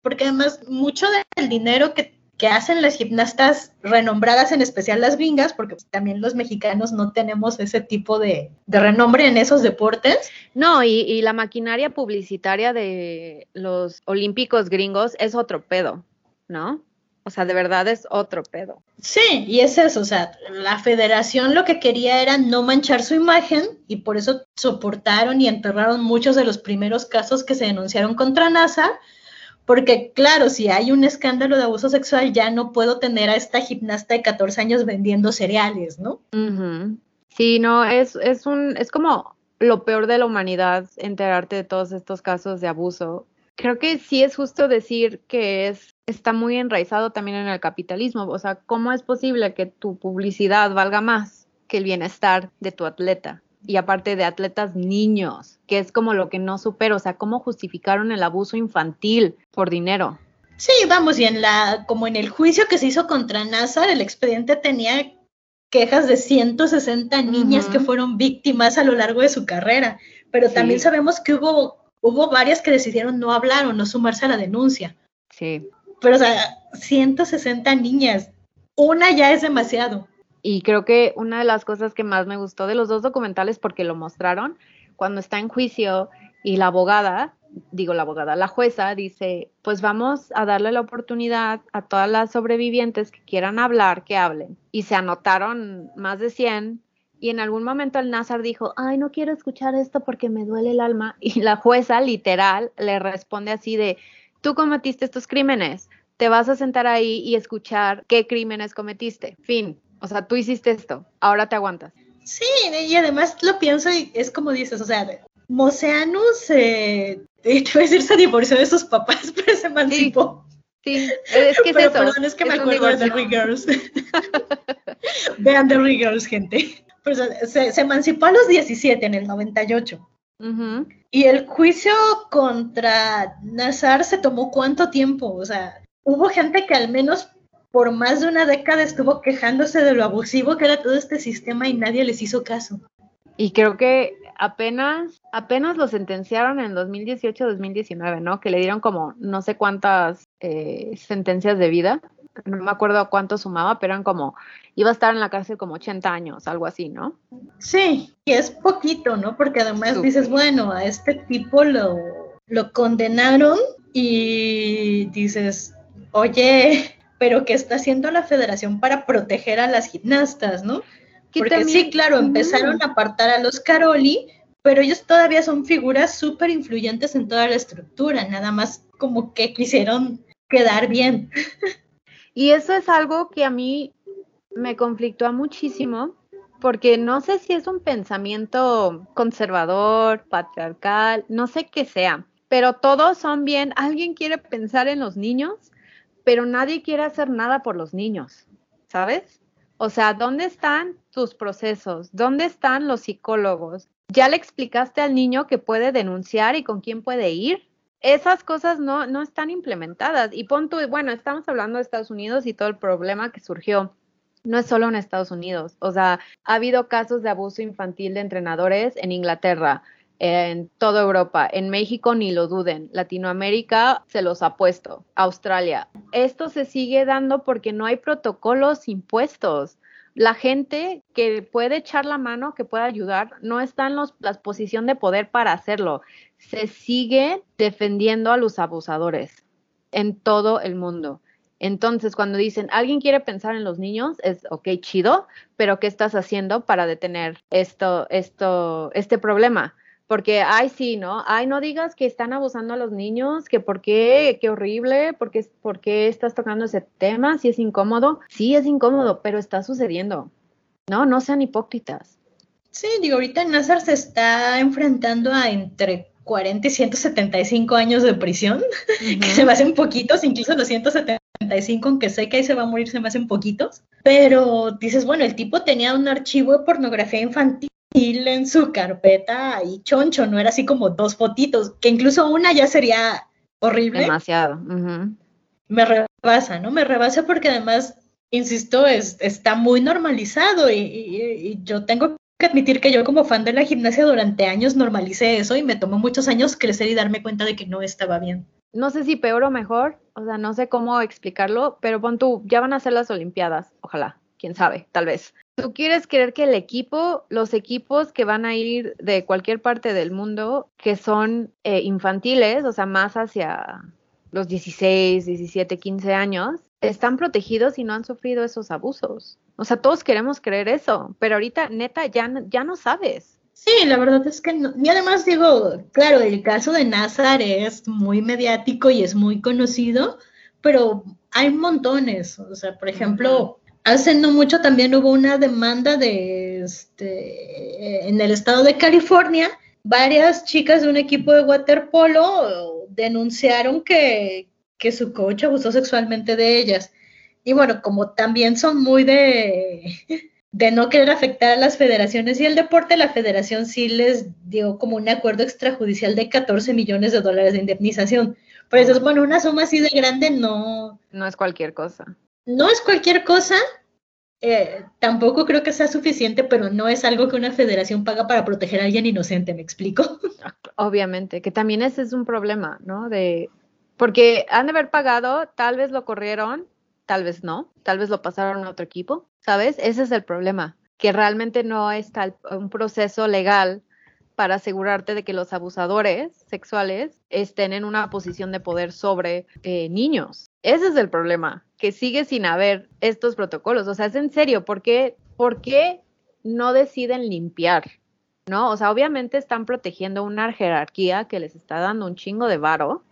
porque además mucho del dinero que, hacen las gimnastas renombradas, en especial las vingas, porque también los mexicanos no tenemos ese tipo de, renombre en esos deportes. No, y, y la maquinaria publicitaria de los olímpicos gringos es otro pedo, ¿no? O sea, de verdad es otro pedo. Sí, y es eso, o sea, la federación lo que quería era no manchar su imagen y por eso soportaron y enterraron muchos de los primeros casos que se denunciaron contra NASA, porque claro, si hay un escándalo de abuso sexual ya no puedo tener a esta gimnasta de 14 años vendiendo cereales, ¿no? Sí, no, es, es, un, es como lo peor de la humanidad enterarte de todos estos casos de abuso. Creo que sí es justo decir que es está muy enraizado también en el capitalismo. O sea, ¿cómo es posible que tu publicidad valga más que el bienestar de tu atleta? Y aparte de atletas niños, que es como lo que no supero. O sea, ¿cómo justificaron el abuso infantil por dinero? Sí, vamos, y en la, como en el juicio que se hizo contra NASA, el expediente tenía quejas de 160 niñas que fueron víctimas a lo largo de su carrera. Pero también sabemos que hubo, hubo varias que decidieron no hablar o no sumarse a la denuncia. Sí. pero o sea, 160 niñas, una ya es demasiado. Y creo que una de las cosas que más me gustó de los dos documentales, porque lo mostraron, cuando está en juicio y la abogada, digo la abogada, la jueza dice, pues vamos a darle la oportunidad a todas las sobrevivientes que quieran hablar, que hablen. Y se anotaron más de 100 y en algún momento el Nazar dijo, ay, no quiero escuchar esto porque me duele el alma. Y la jueza literal le responde así de, tú cometiste estos crímenes, te vas a sentar ahí y escuchar qué crímenes cometiste. Fin. O sea, tú hiciste esto, ahora te aguantas. Sí, y además lo pienso y es como dices, o sea, Moceanu se, te voy a decir, se divorció de sus papás, pero se emancipó. Sí, es que es pero eso. perdón, es que me es acuerdo de The. Girls. Vean The Girls, gente. Pues, se, se emancipó a los 17, en el 98. Ujú. Y el juicio contra Nazar se tomó cuánto tiempo? O sea, hubo gente que al menos por más de una década estuvo quejándose de lo abusivo que era todo este sistema y nadie les hizo caso. Y creo que apenas, apenas lo sentenciaron en 2018-2019, ¿no? Que le dieron como no sé cuántas eh, sentencias de vida. No me acuerdo cuánto sumaba, pero eran como, iba a estar en la cárcel como 80 años, algo así, ¿no? Sí, y es poquito, ¿no? Porque además dices, bueno, a este tipo lo, lo condenaron y dices, oye, pero ¿qué está haciendo la federación para proteger a las gimnastas, no? Que Porque también- sí, claro, empezaron a apartar a los Caroli, pero ellos todavía son figuras súper influyentes en toda la estructura, nada más como que quisieron quedar bien. Y eso es algo que a mí me conflictúa muchísimo, porque no sé si es un pensamiento conservador, patriarcal, no sé qué sea, pero todos son bien, alguien quiere pensar en los niños, pero nadie quiere hacer nada por los niños, ¿sabes? O sea, ¿dónde están tus procesos? ¿Dónde están los psicólogos? ¿Ya le explicaste al niño que puede denunciar y con quién puede ir? Esas cosas no, no están implementadas. Y pon tú, bueno, estamos hablando de Estados Unidos y todo el problema que surgió. No es solo en Estados Unidos. O sea, ha habido casos de abuso infantil de entrenadores en Inglaterra, en toda Europa, en México ni lo duden, Latinoamérica se los ha puesto, Australia. Esto se sigue dando porque no hay protocolos impuestos. La gente que puede echar la mano, que puede ayudar, no está en los, la posición de poder para hacerlo. Se sigue defendiendo a los abusadores en todo el mundo. Entonces, cuando dicen, alguien quiere pensar en los niños, es, ok, chido, pero ¿qué estás haciendo para detener esto, esto, este problema? Porque, ay, sí, ¿no? Ay, no digas que están abusando a los niños, que por qué, qué horrible, porque, por qué estás tocando ese tema, si es incómodo. Sí, es incómodo, pero está sucediendo. No, no sean hipócritas. Sí, digo, ahorita Nazar se está enfrentando a entre 40 y 175 años de prisión, que se me hacen poquitos, incluso los 175, aunque sé que ahí se va a morir, se me hacen poquitos. Pero dices, bueno, el tipo tenía un archivo de pornografía infantil en su carpeta y choncho, no era así como dos fotitos, que incluso una ya sería horrible. Demasiado. me rebasa, ¿no? Me rebasa porque además, insisto, es, está muy normalizado y, y- y yo tengo que admitir que yo como fan de la gimnasia durante años normalicé eso y me tomó muchos años crecer y darme cuenta de que no estaba bien. no sé si peor o mejor, o sea, no sé cómo explicarlo, pero pon tú, ya van a ser las Olimpiadas, ojalá, quién sabe, tal vez. ¿Tú quieres creer que el equipo, los equipos que van a ir de cualquier parte del mundo, que son eh, infantiles, o sea, más hacia los 16, 17, 15 años, están protegidos y no han sufrido esos abusos? O sea, todos queremos creer eso, pero ahorita neta ya, no- ya no sabes. Sí, la verdad es que no. Y además digo, claro, el caso de Nazar es muy mediático y es muy conocido, pero hay montones. O sea, por ejemplo, hace no mucho también hubo una demanda de este en el estado de California. Varias chicas de un equipo de waterpolo denunciaron que, que su coach abusó sexualmente de ellas. Y bueno, como también son muy de, de no querer afectar a las federaciones y el deporte, la federación sí les dio como un acuerdo extrajudicial de 14 millones de dólares de indemnización. Pero eso es, bueno, una suma así de grande no, No es cualquier cosa. no es cualquier cosa. eh, tampoco creo que sea suficiente, pero no es algo que una federación paga para proteger a alguien inocente, ¿me explico? Obviamente, que también ese es un problema, ¿no? De Porque han de haber pagado, tal vez lo corrieron, tal vez no, tal vez lo pasaron a otro equipo, ¿sabes? Ese es el problema, que realmente no está un proceso legal para asegurarte de que los abusadores sexuales estén en una posición de poder sobre eh, niños. Ese es el problema, que sigue sin haber estos protocolos. O sea, es en serio, ¿por qué, por qué no deciden limpiar? ¿No? O sea, obviamente están protegiendo una jerarquía que les está dando un chingo de varo,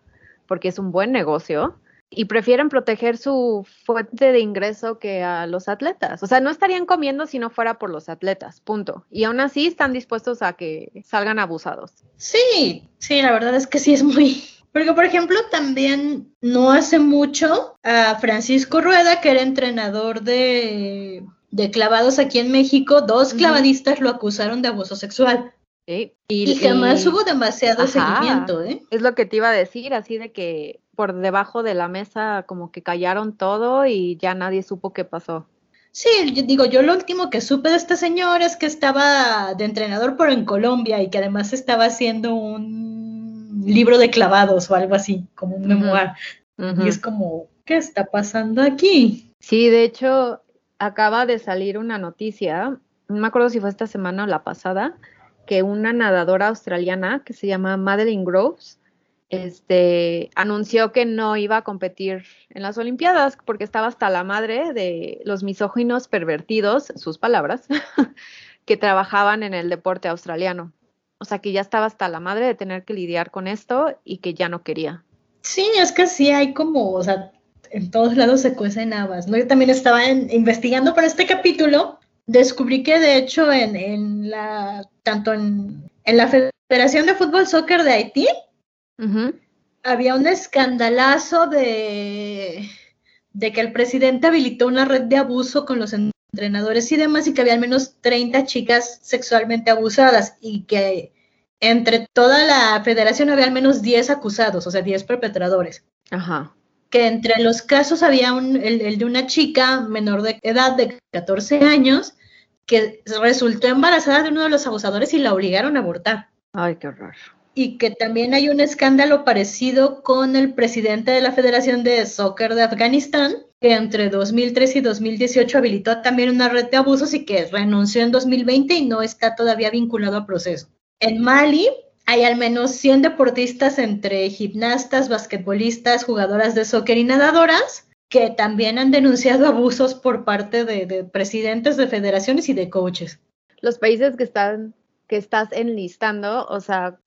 porque es un buen negocio, y prefieren proteger su fuente de ingreso que a los atletas. O sea, no estarían comiendo si no fuera por los atletas, punto. Y aún así están dispuestos a que salgan abusados. Sí, sí, la verdad es que sí es muy... Porque, por ejemplo, también no hace mucho a Francisco Rueda, que era entrenador de, de clavados aquí en México, dos clavadistas lo acusaron de abuso sexual. ¿sí? Y, jamás y hubo demasiado Ajá. seguimiento, ¿eh? Es lo que te iba a decir, así de que por debajo de la mesa como que callaron todo y ya nadie supo qué pasó. Sí, yo digo, yo lo último que supe de este señor es que estaba de entrenador pero en Colombia y que además estaba haciendo un libro de clavados o algo así, como un memoir. Ujú. Y es como, ¿qué está pasando aquí? Sí, de hecho, acaba de salir una noticia, no me acuerdo si fue esta semana o la pasada, que una nadadora australiana que se llama Madeline Groves, este, anunció que no iba a competir en las Olimpiadas porque estaba hasta la madre de los misóginos pervertidos, sus palabras, que trabajaban en el deporte australiano. O sea, que ya estaba hasta la madre de tener que lidiar con esto y que ya no quería. Sí, es que sí hay como, o sea, en todos lados se cuecen habas, ¿no? Yo también estaba investigando para este capítulo, descubrí que de hecho en, en la, tanto en, en la Federación de Fútbol Soccer de Haití, Había un escandalazo de, de que el presidente habilitó una red de abuso con los entrenadores y demás y que había al menos 30 chicas sexualmente abusadas y que entre toda la federación había al menos 10 acusados, o sea, 10 perpetradores. Ajá. Que entre los casos había un, el, el de una chica menor de edad de 14 años que resultó embarazada de uno de los abusadores y la obligaron a abortar Ay, qué horror. Y que también hay un escándalo parecido con el presidente de la Federación de Soccer de Afganistán, que entre 2003 y 2018 habilitó también una red de abusos y que renunció en 2020 y no está todavía vinculado a proceso. En Mali hay al menos 100 deportistas entre gimnastas, basquetbolistas, jugadoras de soccer y nadadoras que también han denunciado abusos por parte de, de presidentes de federaciones y de coaches. los países que están que estás enlistando, o sea,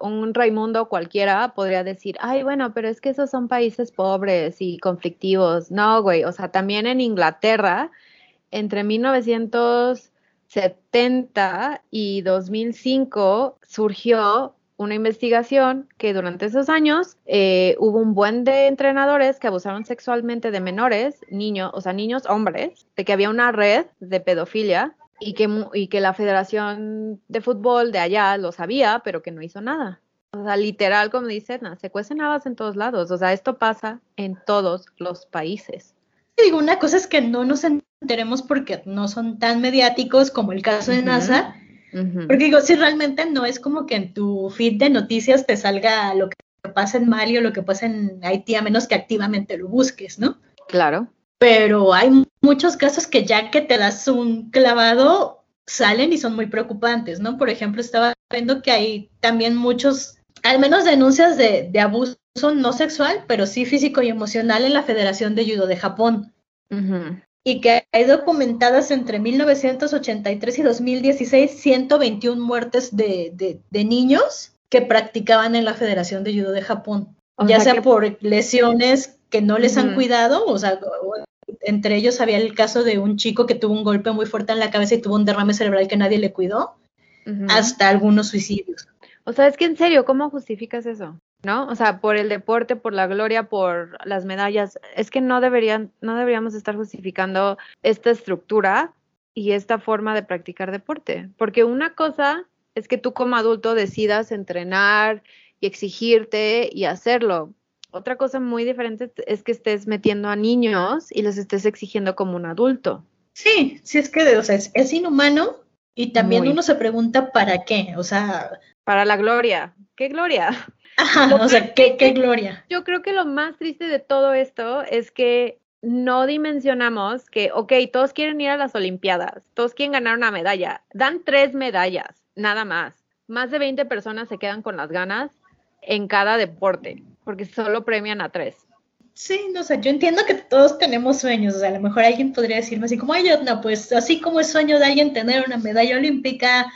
un Raimundo cualquiera podría decir, ay, bueno, pero es que esos son países pobres y conflictivos. No, güey, o sea, también en Inglaterra, entre 1970 y 2005 surgió una investigación que durante esos años eh, hubo un buen de entrenadores que abusaron sexualmente de menores, niños, o sea, niños hombres, de que había una red de pedofilia y que, y que la Federación de Fútbol de allá lo sabía, pero que no hizo nada. O sea, literal, como dicen, se cuecen habas en todos lados. O sea, esto pasa en todos los países. Digo, una cosa es que no nos enteremos porque no son tan mediáticos como el caso de. NASA, porque digo, si realmente no es como que en tu feed de noticias te salga lo que pasa en Mali o lo que pasa en Haití, a menos que activamente lo busques, ¿no? Claro. Pero hay muchos casos que ya que te das un clavado, salen y son muy preocupantes, ¿no? Por ejemplo, estaba viendo que hay también muchos, al menos denuncias de, de abuso no sexual, pero sí físico y emocional en la Federación de Judo de Japón y que hay documentadas entre 1983 y 2016 121 muertes de, de- de niños que practicaban en la Federación de Judo de Japón, O ya sea sea que- por lesiones que no les han Ujú. cuidado, o sea, entre ellos había el caso de un chico que tuvo un golpe muy fuerte en la cabeza y tuvo un derrame cerebral que nadie le cuidó, hasta algunos suicidios. O sea, es que en serio, ¿cómo justificas eso? ¿No? O sea, por el deporte, por la gloria, por las medallas. Es que no deberían, no deberíamos estar justificando esta estructura y esta forma de practicar deporte. Porque una cosa es que tú como adulto decidas entrenar y exigirte y hacerlo. Otra cosa muy diferente es que estés metiendo a niños y les estés exigiendo como un adulto. Sí, sí es que o sea, es, es inhumano y también Muy. uno se pregunta para qué, o sea, Para la gloria. qué gloria. Ajá, Lo o sea, qué, qué gloria. Yo creo que lo más triste de todo esto es que no dimensionamos que, ok, todos quieren ir a las Olimpiadas, todos quieren ganar una medalla, dan tres medallas, nada más. Más de 20 personas se quedan con las ganas en cada deporte, porque solo premian a tres. Sí, no sé, yo entiendo que todos tenemos sueños, o sea, a lo mejor alguien podría decirme así como, ay, no, pues así como es sueño de alguien tener una medalla olímpica,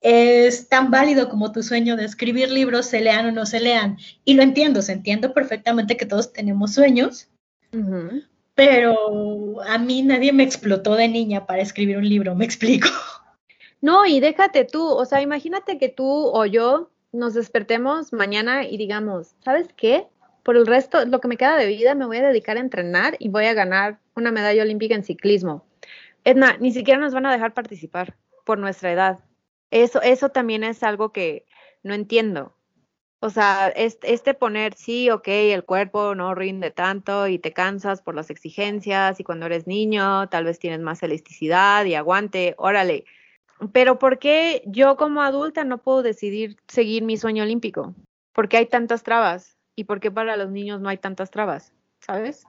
es tan válido como tu sueño de escribir libros, se lean o no se lean. Y lo entiendo, se entiendo perfectamente que todos tenemos sueños, pero a mí nadie me explotó de niña para escribir un libro, me explico. No, y déjate tú, o sea, imagínate que tú o yo nos despertemos mañana y digamos, ¿sabes qué? Por el resto, lo que me queda de vida, me voy a dedicar a entrenar y voy a ganar una medalla olímpica en ciclismo. Edna, ni siquiera nos van a dejar participar por nuestra edad. Eso, eso también es algo que no entiendo. O sea, este, este poner, sí, ok, el cuerpo no rinde tanto y te cansas por las exigencias y cuando eres niño tal vez tienes más elasticidad y aguante, órale. Pero ¿por qué yo como adulta no puedo decidir seguir mi sueño olímpico? ¿Por qué hay tantas trabas? ¿Y por qué para los niños no hay tantas trabas? ¿Sabes?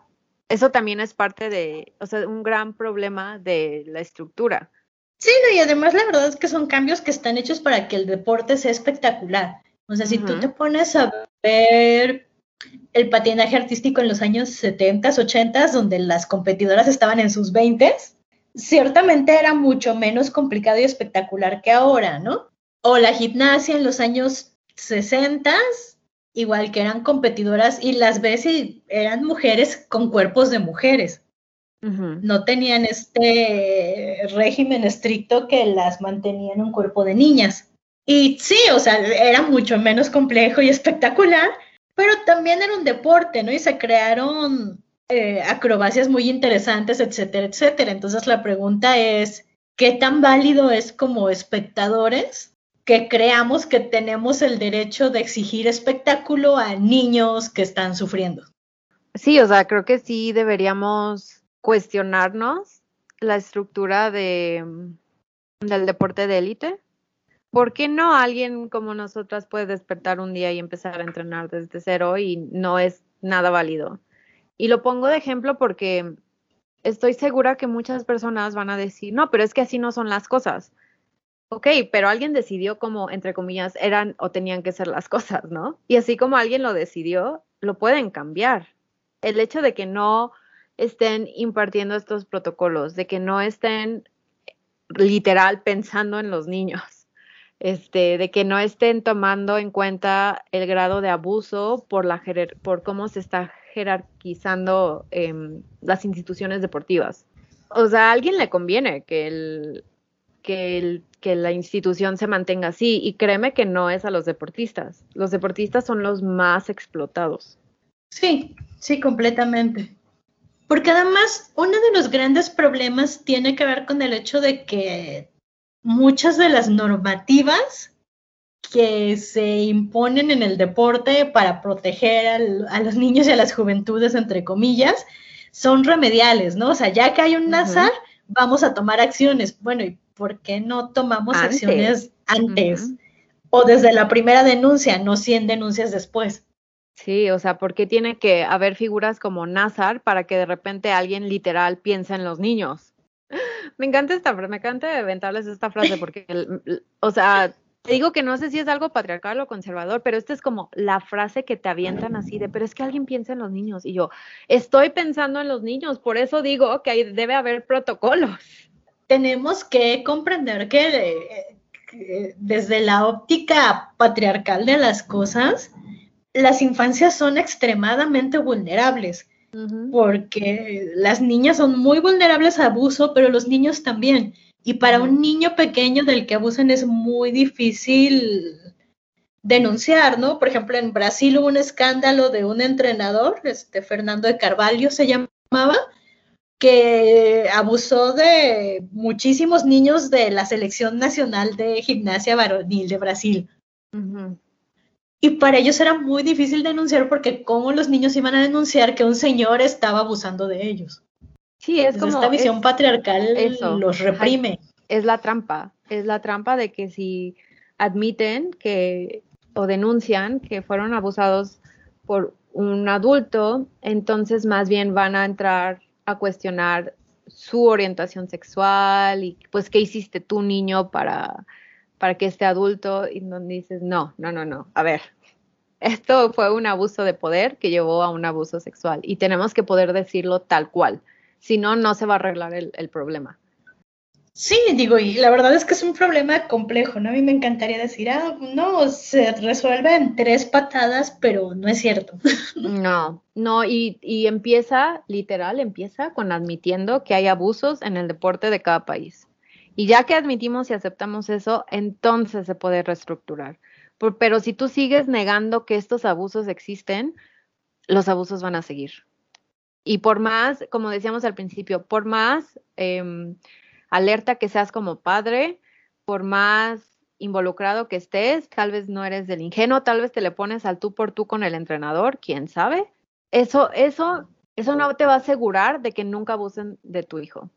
Eso también es parte de, o sea, un gran problema de la estructura. Sí, y además la verdad es que son cambios que están hechos para que el deporte sea espectacular. O sea, si tú te pones a ver el patinaje artístico en los años 70, 80, donde las competidoras estaban en sus 20, ciertamente era mucho menos complicado y espectacular que ahora, ¿no? O la gimnasia en los años 60, igual que eran competidoras y las ves y eran mujeres con cuerpos de mujeres no tenían este régimen estricto que las mantenía en un cuerpo de niñas. Y sí, o sea, era mucho menos complejo y espectacular, pero también era un deporte, ¿no? Y se crearon eh, acrobacias muy interesantes, etcétera, etcétera. Entonces la pregunta es, ¿qué tan válido es como espectadores que creamos que tenemos el derecho de exigir espectáculo a niños que están sufriendo? Sí, o sea, creo que sí deberíamos cuestionarnos la estructura de, del deporte de élite. ¿Por qué no alguien como nosotras puede despertar un día y empezar a entrenar desde cero y no es nada válido? Y lo pongo de ejemplo porque estoy segura que muchas personas van a decir, no, pero es que así no son las cosas. Ok, pero alguien decidió cómo, entre comillas, eran o tenían que ser las cosas, ¿no? Y así como alguien lo decidió, lo pueden cambiar. El hecho de que no estén impartiendo estos protocolos, de que no estén literal pensando en los niños, este, de que no estén tomando en cuenta el grado de abuso por, la, por cómo se está jerarquizando em, las instituciones deportivas. O sea, a alguien le conviene que, el, que, el, que la institución se mantenga así y créeme que no es a los deportistas. Los deportistas son los más explotados. Sí, sí, completamente. Porque además, uno de los grandes problemas tiene que ver con el hecho de que muchas de las normativas que se imponen en el deporte para proteger al- a los niños y a las juventudes, entre comillas, son remediales, ¿no? O sea, ya que hay un Ujú. Nazar, vamos a tomar acciones. Bueno, ¿y por qué no tomamos Antes. acciones antes? O desde la primera denuncia, no 100 denuncias después. Sí, o sea, ¿por qué tiene que haber figuras como Nazar para que de repente alguien literal piense en los niños? Me encanta esta, fra- me encanta inventarles esta frase porque, o sea, te digo que no sé si es algo patriarcal o conservador, pero esta es como la frase que te avientan así de, pero es que alguien piensa en los niños. Y yo, estoy pensando en los niños, por eso digo que hay- debe haber protocolos. tenemos que comprender que, eh, que desde la óptica patriarcal de las cosas, las infancias son extremadamente vulnerables, porque las niñas son muy vulnerables a abuso, pero los niños también. Y para un niño pequeño del que abusan es muy difícil denunciar, ¿no? Por ejemplo, en Brasil hubo un escándalo de un entrenador, este Fernando de Carvalho se llamaba, que abusó de muchísimos niños de la selección nacional de gimnasia varonil de Brasil. Y para ellos era muy difícil denunciar porque cómo los niños iban a denunciar que un señor estaba abusando de ellos. Sí, es Entonces, como esta visión es- patriarcal eso. los reprime. es la trampa, es la trampa de que si admiten que o denuncian que fueron abusados por un adulto, entonces más bien van a entrar a cuestionar su orientación sexual y pues qué hiciste tú niño para, para que este adulto y donde dices, no, no, no, no, a ver, esto fue un abuso de poder que llevó a un abuso sexual y tenemos que poder decirlo tal cual, si no, no se va a arreglar el, el problema. Sí, digo, y la verdad es que es un problema complejo, ¿no? A mí me encantaría decir, ah, no, se resuelve en tres patadas, pero no es cierto. No, no, y, y empieza, literal, empieza con admitiendo que hay abusos en el deporte de cada país. Y ya que admitimos y aceptamos eso, entonces se puede reestructurar. Por- pero si tú sigues negando que estos abusos existen, los abusos van a seguir. Y por más, como decíamos al principio, por más em, alerta que seas como padre, por más involucrado que estés, tal vez no eres del ingenuo, tal vez te le pones al tú por tú con el entrenador, quién sabe. Eso, eso, eso no te va a asegurar de que nunca abusen de tu hijo.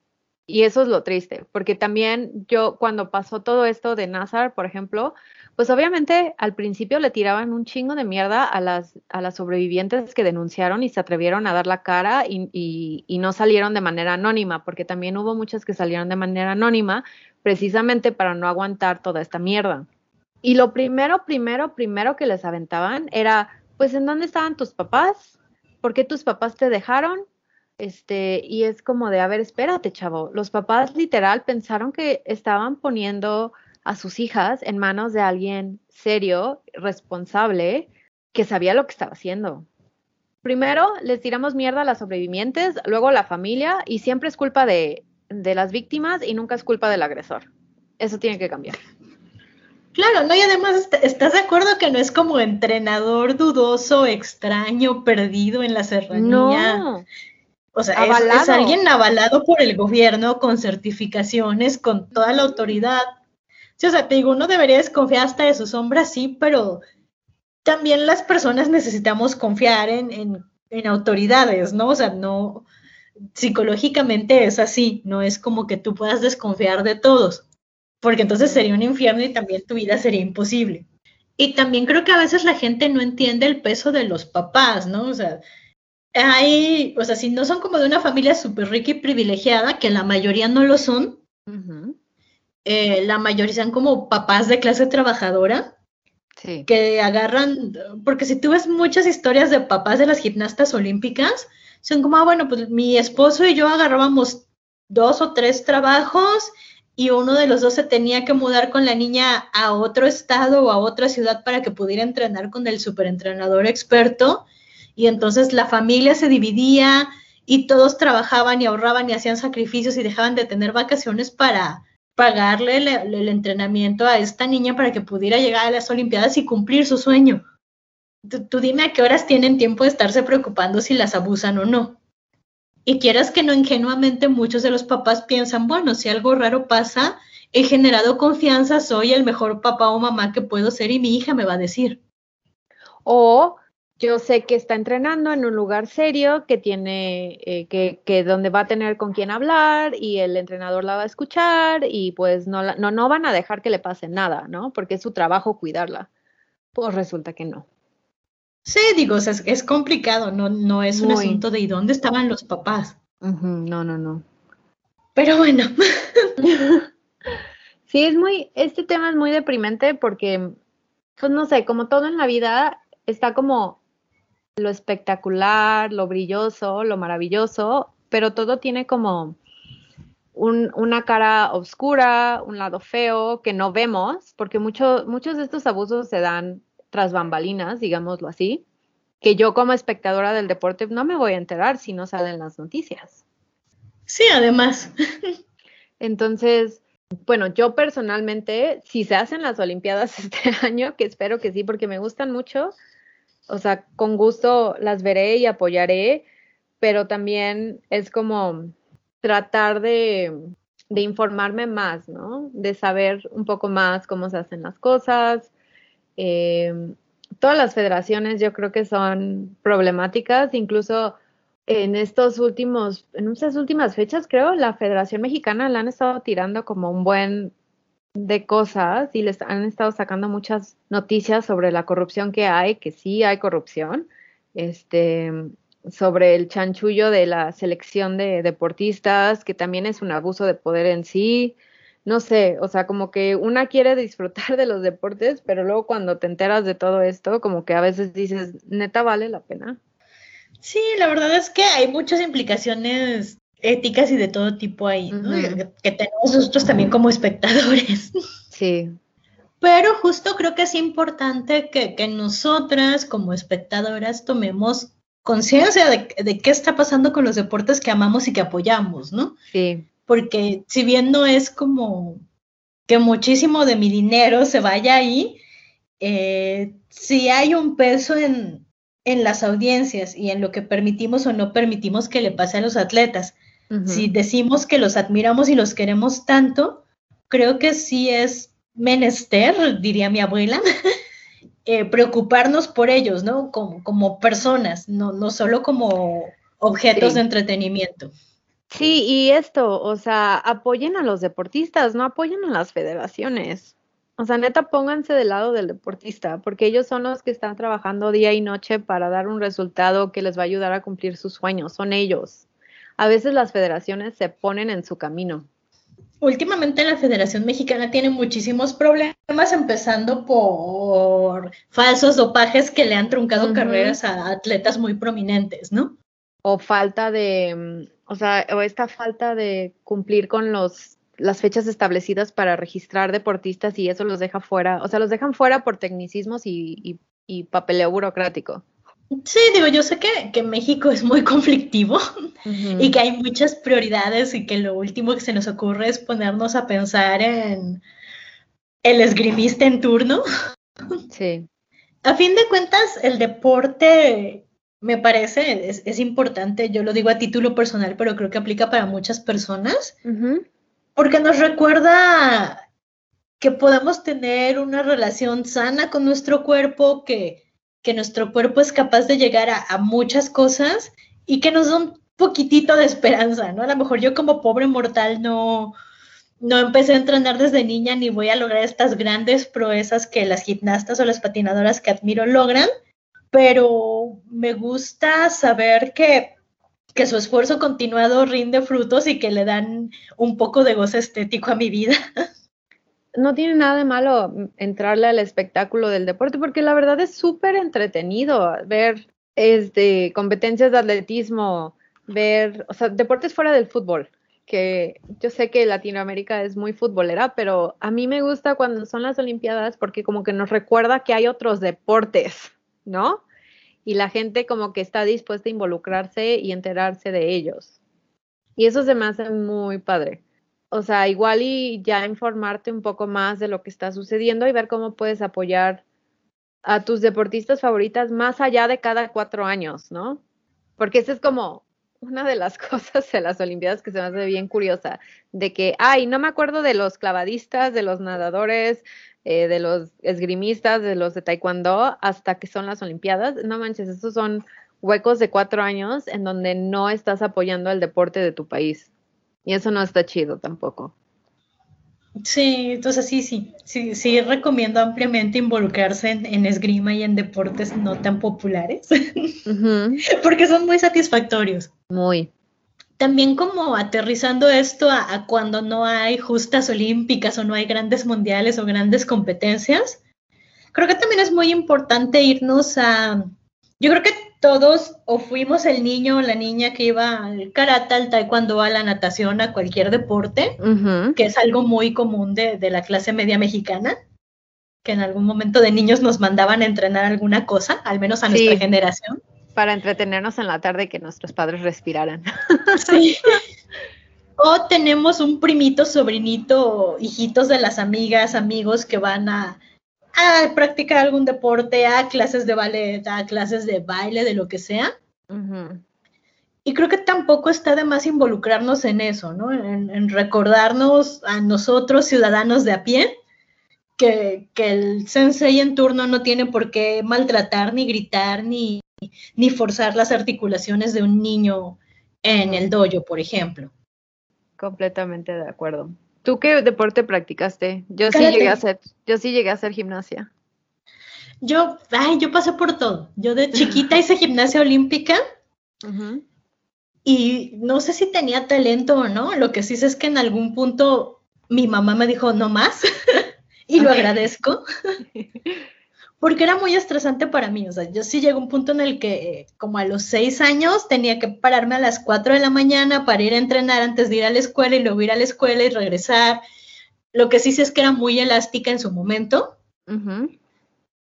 Y eso es lo triste, porque también yo cuando pasó todo esto de Nazar, por ejemplo, pues obviamente al principio le tiraban un chingo de mierda a las, a las sobrevivientes que denunciaron y se atrevieron a dar la cara y, y, no salieron de manera anónima, porque también hubo muchas que salieron de manera anónima precisamente para no aguantar toda esta mierda. Y lo primero, primero, primero que les aventaban era, pues, ¿en dónde estaban tus papás? ¿Por qué tus papás te dejaron? Este, y es como de, a ver, espérate, chavo. Los papás literal pensaron que estaban poniendo a sus hijas en manos de alguien serio, responsable, que sabía lo que estaba haciendo. Primero les tiramos mierda a las sobrevivientes, luego a la familia, y siempre es culpa de, de las víctimas y nunca es culpa del agresor. Eso tiene que cambiar. Claro, no, y además est- estás de acuerdo que no es como entrenador dudoso, extraño, perdido en la serranía. No, O sea, es- es, alguien avalado por el gobierno con certificaciones, con toda la autoridad. Sí, o sea, te digo, uno debería desconfiar hasta de sus sombras, sí, pero también las personas necesitamos confiar en, en, en autoridades, ¿no? O sea, no, psicológicamente es así, no es como que tú puedas desconfiar de todos, porque entonces sería un infierno y también tu vida sería imposible. Y también creo que a veces la gente no entiende el peso de los papás, ¿no? O sea, hay, o sea, si no son como de una familia súper rica y privilegiada, que la mayoría no lo son, eh, la mayoría son como papás de clase trabajadora, Sí. que agarran, porque si tú ves muchas historias de papás de las gimnastas olímpicas, son como, ah, bueno, pues mi esposo y yo agarrábamos dos o tres trabajos y uno de los dos se tenía que mudar con la niña a otro estado o a otra ciudad para que pudiera entrenar con el superentrenador experto. Y entonces la familia se dividía y todos trabajaban y ahorraban y hacían sacrificios y dejaban de tener vacaciones para pagarle el, entrenamiento a esta niña para que pudiera llegar a las Olimpiadas y cumplir su sueño. Tú, tú dime a qué horas tienen tiempo de estarse preocupando si las abusan o no. Y quieras que no ingenuamente muchos de los papás piensan, bueno, si algo raro pasa, he generado confianza, soy el mejor papá o mamá que puedo ser y mi hija me va a decir. O yo sé que está entrenando en un lugar serio, que tiene, eh, que, que donde va a tener con quién hablar y el entrenador la va a escuchar y pues no, la- no, no van a dejar que le pase nada, ¿no? Porque es su trabajo cuidarla. Pues resulta que no. Sí, digo, o sea, es, es complicado, no, no es un Muy. asunto de ¿y dónde estaban los papás? No, no, no. Pero bueno, Sí, es muy, este tema es muy deprimente porque, pues no sé, como todo en la vida, está como lo espectacular, lo brilloso, lo maravilloso, pero todo tiene como un- una cara oscura, un lado feo que no vemos, porque mucho- muchos de estos abusos se dan tras bambalinas, digámoslo así, que yo como espectadora del deporte no me voy a enterar si no salen las noticias. sí, además. Entonces, bueno, yo personalmente, si se hacen las Olimpiadas este año, que espero que sí, porque me gustan mucho, o sea, con gusto las veré y apoyaré, pero también es como tratar de, de informarme más, ¿no? De saber un poco más cómo se hacen las cosas. Eh, todas las federaciones yo creo que son problemáticas, incluso en estos últimos, en estas últimas fechas, creo, la Federación Mexicana la han estado tirando como un buen de cosas y les han estado sacando muchas noticias sobre la corrupción que hay, que sí hay corrupción, este, sobre el chanchullo de la selección de deportistas, que también es un abuso de poder en sí. No sé, o sea, como que una quiere disfrutar de los deportes, pero luego cuando te enteras de todo esto, como que a veces dices, neta, vale la pena. Sí, la verdad es que hay muchas implicaciones éticas y de todo tipo ahí, ¿no? que, tenemos nosotros también como espectadores. Sí. Pero justo creo que es importante que, que nosotras como espectadoras tomemos conciencia de, de, qué está pasando con los deportes que amamos y que apoyamos, ¿no? Sí. Porque si bien no es como que muchísimo de mi dinero se vaya ahí, eh, si hay un peso en, en las audiencias y en lo que permitimos o no permitimos que le pase a los atletas. Si decimos que los admiramos y los queremos tanto, creo que sí es menester, diría mi abuela, eh, preocuparnos por ellos, ¿no? Como, como personas, no, no solo como objetos de entretenimiento. Sí, y esto, o sea, apoyen a los deportistas, no apoyen a las federaciones. O sea, neta, pónganse del lado del deportista, porque ellos son los que están trabajando día y noche para dar un resultado que les va a ayudar a cumplir sus sueños, son ellos. A veces las federaciones se ponen en su camino. Últimamente la Federación Mexicana tiene muchísimos problemas, empezando por falsos dopajes que le han truncado carreras a atletas muy prominentes, ¿no? O falta de, mm, o sea, o esta falta de cumplir con los las fechas establecidas para registrar deportistas y eso los deja fuera, o sea, los dejan fuera por tecnicismos y, y, papeleo burocrático. Sí, digo, yo sé que, que México es muy conflictivo y que hay muchas prioridades y que lo último que se nos ocurre es ponernos a pensar en el esgrimista en turno. Sí. A fin de cuentas, el deporte me parece, es, es importante, yo lo digo a título personal, pero creo que aplica para muchas personas porque nos recuerda que podemos tener una relación sana con nuestro cuerpo, que, que nuestro cuerpo es capaz de llegar a, muchas cosas y que nos da un poquitito de esperanza, ¿no? A lo mejor yo como pobre mortal no, no empecé a entrenar desde niña ni voy a lograr estas grandes proezas que las gimnastas o las patinadoras que admiro logran, pero me gusta saber que que su esfuerzo continuado rinde frutos y que le dan un poco de gozo estético a mi vida. No tiene nada de malo entrarle al espectáculo del deporte porque la verdad es súper entretenido ver este, competencias de atletismo, ver, o sea, deportes fuera del fútbol, que yo sé que Latinoamérica es muy futbolera, pero a mí me gusta cuando son las Olimpiadas porque como que nos recuerda que hay otros deportes, ¿no? y la gente como que está dispuesta a involucrarse y enterarse de ellos. Y eso se me hace muy padre. O sea, igual y ya informarte un poco más de lo que está sucediendo y ver cómo puedes apoyar a tus deportistas favoritas más allá de cada cuatro años, ¿no? Porque esa es como una de las cosas de las Olimpiadas que se me hace bien curiosa, de que, ay, no me acuerdo de los clavadistas, de los nadadores, eh, de los esgrimistas, de los de taekwondo, hasta que son las Olimpiadas. No manches, esos son huecos de cuatro años en donde no estás apoyando el deporte de tu país. Y eso no está chido tampoco. Sí, entonces sí, sí, sí, sí recomiendo ampliamente involucrarse en, esgrima y en deportes no tan populares, porque son muy satisfactorios. Muy también como aterrizando esto a, cuando no hay justas olímpicas o no hay grandes mundiales o grandes competencias, creo que también es muy importante irnos a, yo creo que todos o fuimos el niño o la niña que iba al karate, al taekwondo, a la natación, a cualquier deporte, que es algo muy común de, de la clase media mexicana que en algún momento de niños nos mandaban a entrenar alguna cosa, al menos a nuestra generación para entretenernos en la tarde y que nuestros padres respiraran. Sí. O tenemos un primito, sobrinito, hijitos de las amigas, amigos que van a, a practicar algún deporte, a clases de ballet, a clases de baile, de lo que sea. Y creo que tampoco está de más involucrarnos en eso, ¿no? En, en recordarnos a nosotros, ciudadanos de a pie, que, que, el sensei en turno no tiene por qué maltratar, ni gritar, ni, ni forzar las articulaciones de un niño en el dojo, por ejemplo. Completamente de acuerdo. ¿Tú qué deporte practicaste? Yo sí llegué a hacer, yo sí llegué a hacer gimnasia. Yo, ay, yo pasé por todo. Yo de chiquita hice gimnasia olímpica y no sé si tenía talento o no. Lo que sí sé es que en algún punto mi mamá me dijo no más y lo agradezco porque era muy estresante para mí. O sea, yo sí llegó un punto en el que eh, como a los seis años tenía que pararme a las cuatro de la mañana para ir a entrenar antes de ir a la escuela y luego ir a la escuela y regresar. Lo que sí sé es que era muy elástica en su momento.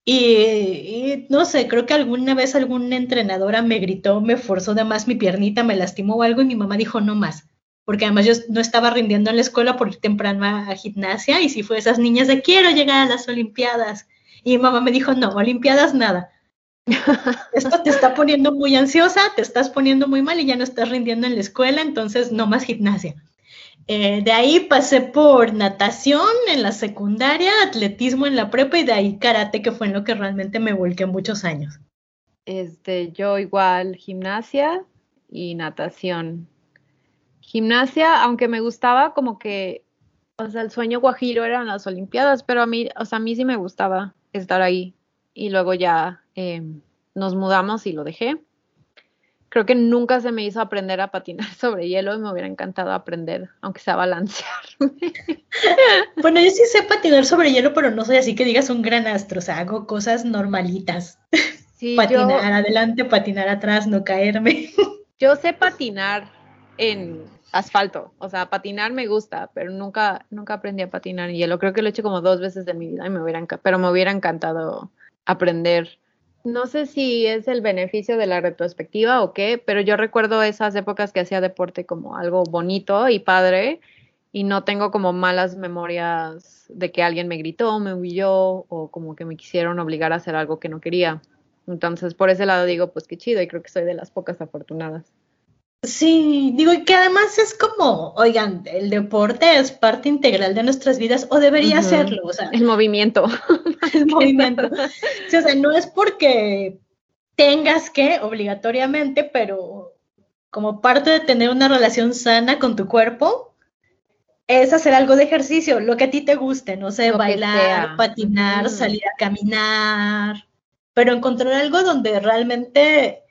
Y no sé, creo que alguna vez alguna entrenadora me gritó, me forzó de más mi piernita, me lastimó o algo y mi mamá dijo no más. Porque además yo no estaba rindiendo en la escuela por ir temprano a, a gimnasia y si fue esas niñas de quiero llegar a las Olimpiadas. Y mamá me dijo no, Olimpiadas nada. Esto te está poniendo muy ansiosa, te estás poniendo muy mal y ya no estás rindiendo en la escuela, entonces no más gimnasia. Eh, de ahí pasé por natación en la secundaria, atletismo en la prepa y de ahí karate, que fue en lo que realmente me volqué muchos años. Este, yo igual gimnasia y natación. Gimnasia, aunque me gustaba como que, o sea, el sueño guajiro eran las Olimpiadas, pero a mí, o sea, a mí sí me gustaba estar ahí. Y luego ya eh, nos mudamos y lo dejé. Creo que nunca se me hizo aprender a patinar sobre hielo y me hubiera encantado aprender, aunque sea balancear. Bueno, yo sí sé patinar sobre hielo, pero no soy así que digas un gran astro, o sea, hago cosas normalitas. Sí, patinar yo, adelante, patinar atrás, no caerme. yo sé patinar en asfalto, o sea, patinar me gusta, pero nunca, nunca aprendí a patinar en hielo. Creo que lo he hecho como dos veces en mi vida y me hubiera enca- pero me hubiera encantado aprender. No sé si es el beneficio de la retrospectiva o qué, pero yo recuerdo esas épocas que hacía deporte como algo bonito y padre y no tengo como malas memorias de que alguien me gritó, me humilló o como que me quisieron obligar a hacer algo que no quería. Entonces, por ese lado digo, pues qué chido y creo que soy de las pocas afortunadas. Sí, digo, y que además es como, oigan, el deporte es parte integral de nuestras vidas, o debería serlo, o sea, El movimiento. el movimiento. Sí, o sea, no es porque tengas que obligatoriamente, pero como parte de tener una relación sana con tu cuerpo, es hacer algo de ejercicio, lo que a ti te guste, no sé, Lo bailar, patinar, salir a caminar, pero encontrar algo donde realmente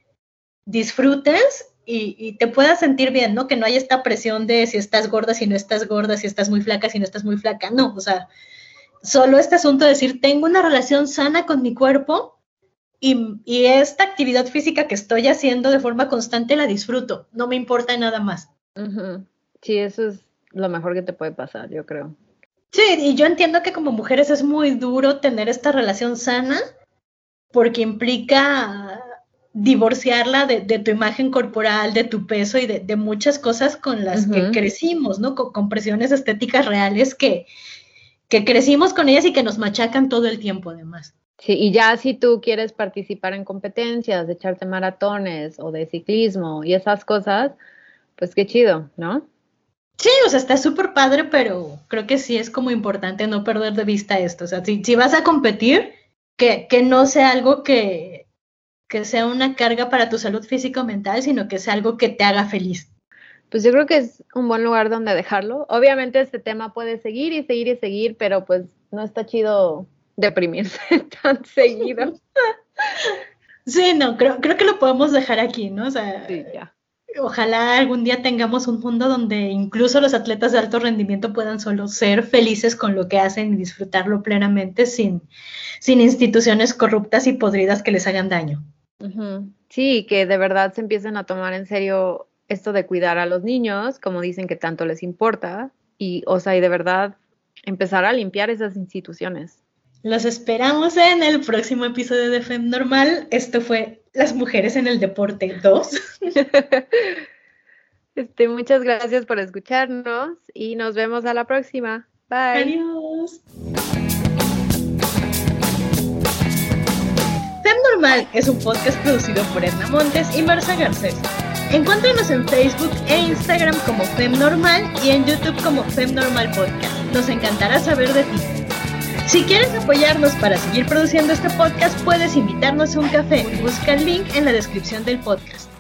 disfrutes y, y te puedas sentir bien, ¿no? Que no haya esta presión de si estás gorda, si no estás gorda, si estás muy flaca, si no estás muy flaca, no, o sea, solo este asunto de decir, tengo una relación sana con mi cuerpo y, y esta actividad física que estoy haciendo de forma constante la disfruto, no me importa nada más. Sí, eso es lo mejor que te puede pasar, yo creo. Sí, y yo entiendo que como mujeres es muy duro tener esta relación sana porque implica divorciarla de, de tu imagen corporal, de tu peso y de, de muchas cosas con las que crecimos, ¿no? Con, con presiones estéticas reales que, que crecimos con ellas y que nos machacan todo el tiempo además. Sí, y ya si tú quieres participar en competencias, de echarte maratones o de ciclismo y esas cosas, pues qué chido, ¿no? Sí, o sea, está súper padre, pero creo que sí es como importante no perder de vista esto. O sea, si, si vas a competir, que, que no sea algo que, que sea una carga para tu salud física o mental, sino que sea algo que te haga feliz. Pues yo creo que es un buen lugar donde dejarlo. Obviamente este tema puede seguir y seguir y seguir, pero pues no está chido deprimirse tan seguido. Sí, no, creo, creo que lo podemos dejar aquí, ¿no? O sea, Sí, ya. ojalá algún día tengamos un mundo donde incluso los atletas de alto rendimiento puedan solo ser felices con lo que hacen y disfrutarlo plenamente sin, sin instituciones corruptas y podridas que les hagan daño. Sí, que de verdad se empiecen a tomar en serio esto de cuidar a los niños, como dicen que tanto les importa, y, o sea, y de verdad empezar a limpiar esas instituciones. Los esperamos en el próximo episodio de FEM Normal. Esto fue Las Mujeres en el Deporte 2. Este, muchas gracias por escucharnos y nos vemos a la próxima. Bye. Adiós. Normal es un podcast producido por Edna Montes y Marza Garcés. Encuéntranos en Facebook e Instagram como FEM Normal y en YouTube como FEM Normal Podcast. Nos encantará saber de ti. Si quieres apoyarnos para seguir produciendo este podcast, puedes invitarnos a un café. Busca el link en la descripción del podcast.